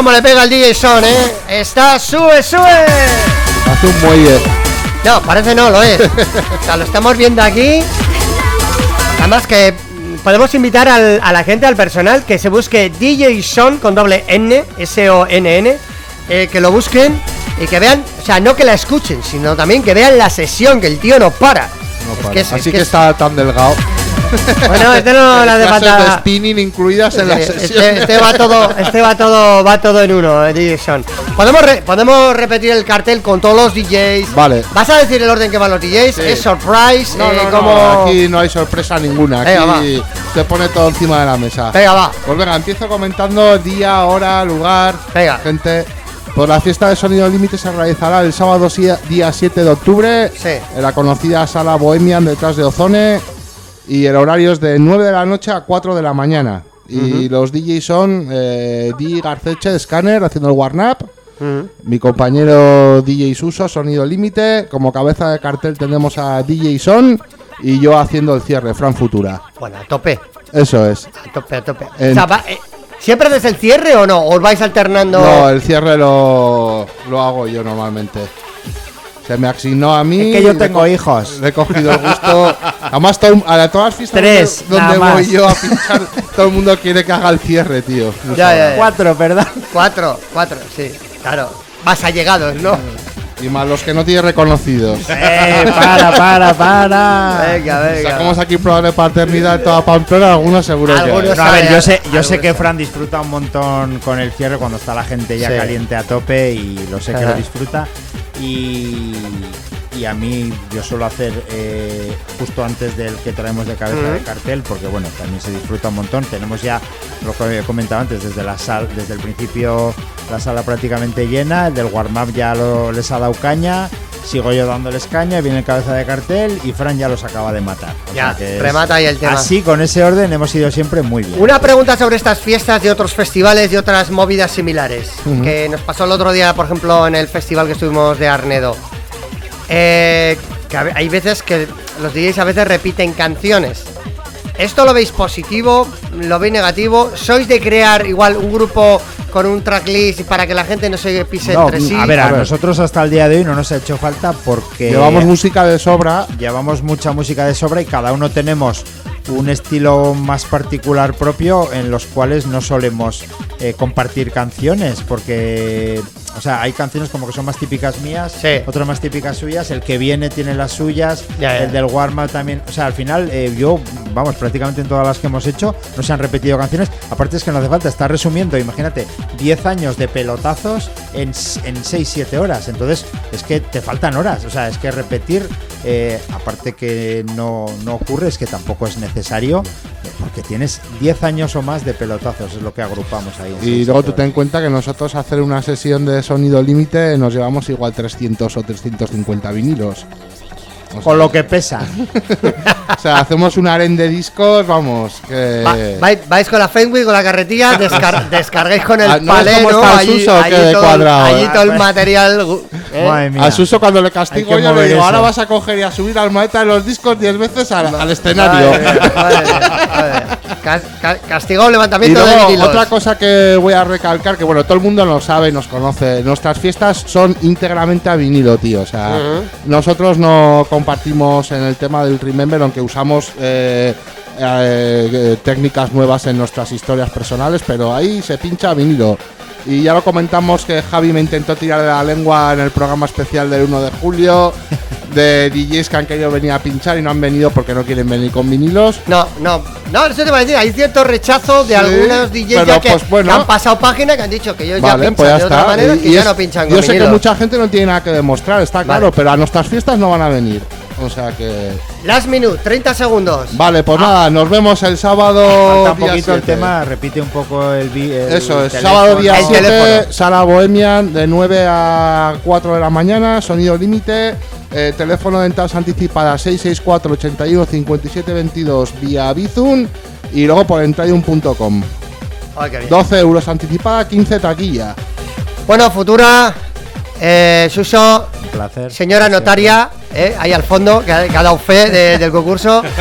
¿Cómo le pega el DJ Son, eh? Está, sube, sube. Hace un muelle. No, parece no, lo es. [laughs] o sea, lo estamos viendo aquí. Además que podemos invitar al- a la gente, al personal, que se busque DJ Son con doble N, S-O-N-N, eh, que lo busquen y que vean, o sea, no que la escuchen, sino también que vean la sesión, que el tío no para. No Es para. que es- Así es que que, es- está tan delgado. Bueno, este no le hace falta- de spinning incluidas en la Este, sesión. este va todo, este va todo, va todo en uno, Son. Podemos, re- podemos repetir el cartel con todos los DJs. Vale. ¿Vas a decir el orden que van los DJs? Sí. ¿Es surprise? No, eh, no, no, como- aquí no hay sorpresa ninguna. Aquí se pone todo encima de la mesa. Venga, va. Pues venga, empiezo comentando día, hora, lugar, Venga. gente. Pues la fiesta de Sonido Límite se realizará el sábado día 7 de octubre Sí. en la conocida sala Bohemian detrás de Ozone y el horario es de 9 de la noche a 4 de la mañana. Y los DJs son eh, Di Garceche de Scanner haciendo el warm-up. Mi compañero DJ Suso, Sonido Límite. Como cabeza de cartel tenemos a DJ Son y yo haciendo el cierre, Fran Futura. Bueno, a tope, Eso es. a tope, a tope. En- O sea, va- eh, ¿Siempre desde el cierre o no? ¿O os vais alternando? No, el cierre lo, lo hago yo normalmente. Se me asignó a mí. Es que yo tengo hijos. Le he cogido el gusto. [laughs] Además, todo- a todas las fiestas Tres, donde, voy yo a pinchar, [laughs] todo el mundo quiere que haga el cierre, tío. No Ya, ya, ya. Cuatro, ¿verdad? Cuatro, cuatro, sí, claro. Más allegados, ¿no? Y más los que no tiene reconocidos. Eh, para, para, para. Venga, venga. Sacamos aquí pruebas de paternidad en toda Pamplona, algunos seguro que Algunos hay. No, a ver, yo sé, yo sé que. Fran disfruta un montón con el cierre cuando está la gente ya Sí. caliente a tope y lo sé que lo disfruta. Y, y a mí yo suelo hacer eh, justo antes del que traemos de cabeza de cartel porque bueno, también se disfruta un montón. Tenemos ya, lo que he comentado antes, desde la sal, desde el principio la sala prácticamente llena, el del warm-up ya lo, les ha dado caña. Sigo yo dándoles caña, viene el cabeza de cartel y Fran ya los acaba de matar. O Ya, sea que es- remata ahí el tema. Así, con ese orden, hemos ido siempre muy bien. Una pregunta sobre estas fiestas de otros festivales y otras movidas similares. Que nos pasó el otro día, por ejemplo, en el festival que estuvimos de Arnedo. Eh, que hay veces que los DJs a veces repiten canciones. ¿Esto lo veis positivo? ¿Lo veis negativo? ¿Sois de crear igual un grupo con un tracklist para que la gente no se pise No, entre sí? a ver, a A ver. nosotros hasta el día de hoy no nos ha hecho falta porque Llevamos música de sobra. llevamos mucha música de sobra y cada uno tenemos un estilo más particular propio en los cuales no solemos eh, compartir canciones porque o sea hay canciones como que son más típicas mías Sí. otras más típicas suyas el que viene tiene las suyas Ya, ya. el del warm también. O sea al final eh, yo vamos prácticamente en todas las que hemos hecho no se han repetido canciones. Aparte es que no hace falta estar resumiendo imagínate 10 años de pelotazos en, en 6-7 horas. Entonces es que te faltan horas. O sea es que repetir eh, aparte que no, no ocurre es que tampoco es necesario eh, porque tienes 10 años o más de pelotazos es lo que agrupamos ahí Y luego tú ten en cuenta que nosotros hacer una sesión de sonido límite nos llevamos igual 300 o 350 vinilos. O sea, con lo que pesa [laughs] o sea, hacemos un aren de discos, vamos, que... Va- vais, vais con la Fenwick, con la carretilla, [laughs] descar- descargáis con el Ah, ¿no el Allí, allí de todo, cuadrado, allí eh? todo el material. [laughs] ¿eh? Madre mía. A Suso cuando le castigo yo le digo, eso. ahora vas a coger y a subir al maleta de los discos 10 veces al, al escenario. Madre mía, madre mía, madre mía. Cas- ca- castigado Y levantamiento de luego, vinilos. otra cosa que voy a recalcar, que bueno, todo el mundo lo sabe y nos conoce, nuestras fiestas son íntegramente a vinilo, tío. O sea, Ujú. nosotros no compartimos en el tema del Remember, aunque usamos eh, eh, eh, técnicas nuevas en nuestras historias personales, pero ahí se pincha vinilo. Y ya lo comentamos que Javi me intentó tirar de la lengua en el programa especial del 1 de julio, [laughs] de DJs que han querido venir a pinchar y no han venido porque no quieren venir con vinilos. No, no, no, eso te va a decir. Hay cierto rechazo de Sí, algunos DJs ya que, pues bueno. han pasado página que han dicho que ellos ya pinchan pues ya de otra manera Y- que y ya es- no pinchan Yo con sé que mucha gente no tiene nada que demostrar, está claro, Vale. pero a nuestras fiestas no van a venir. O sea que. Last minute, 30 segundos. Vale, pues nada, nos vemos el sábado. falta un poquito el 7. tema repite un poco el, el Eso es, teléfono. sábado día El 7, teléfono. sala Bohemian, de 9 a 4 de la mañana, sonido límite, eh, teléfono de entradas anticipadas 664 81 57 22 vía Bizum y luego por entradium.com. Ay, qué bien. 12 euros anticipada, 15 taquilla. Bueno, futura, eh, Suso, placer señora notaria, eh, ahí al fondo, que ha, que ha dado fe de- del concurso. [laughs]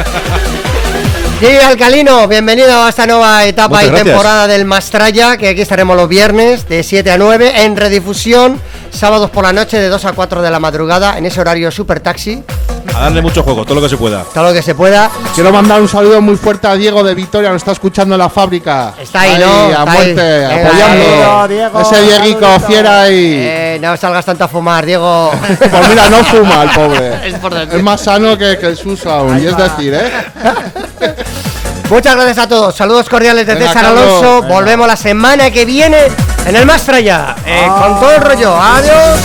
Diego Alcalino, bienvenido a esta nueva etapa Muchas y gracias. temporada del Mastraya, que aquí estaremos los viernes de 7 a 9 en redifusión, sábados por la noche de 2 a 4 de la madrugada, en ese horario super taxi, A darle mucho juego, todo lo que se pueda. todo lo que se pueda. Quiero mandar un saludo muy fuerte a Diego de Victoria, nos está escuchando en la fábrica. Está ahí, ¿no? a Está ahí. muerte, Venga, apoyando. ahí. Diego, Ese Dieguico fiera ahí. Eh, no salgas tanto a fumar, Diego. [laughs] Pues mira, no fuma el pobre. [laughs] Es por decir. Es más sano que, que el Suso aún, y es decir, ¿eh? [laughs] Muchas gracias a todos. Saludos cordiales de César. Alonso. Venga. Volvemos la semana que viene en el Mastraya. Eh, con todo el rollo. Adiós.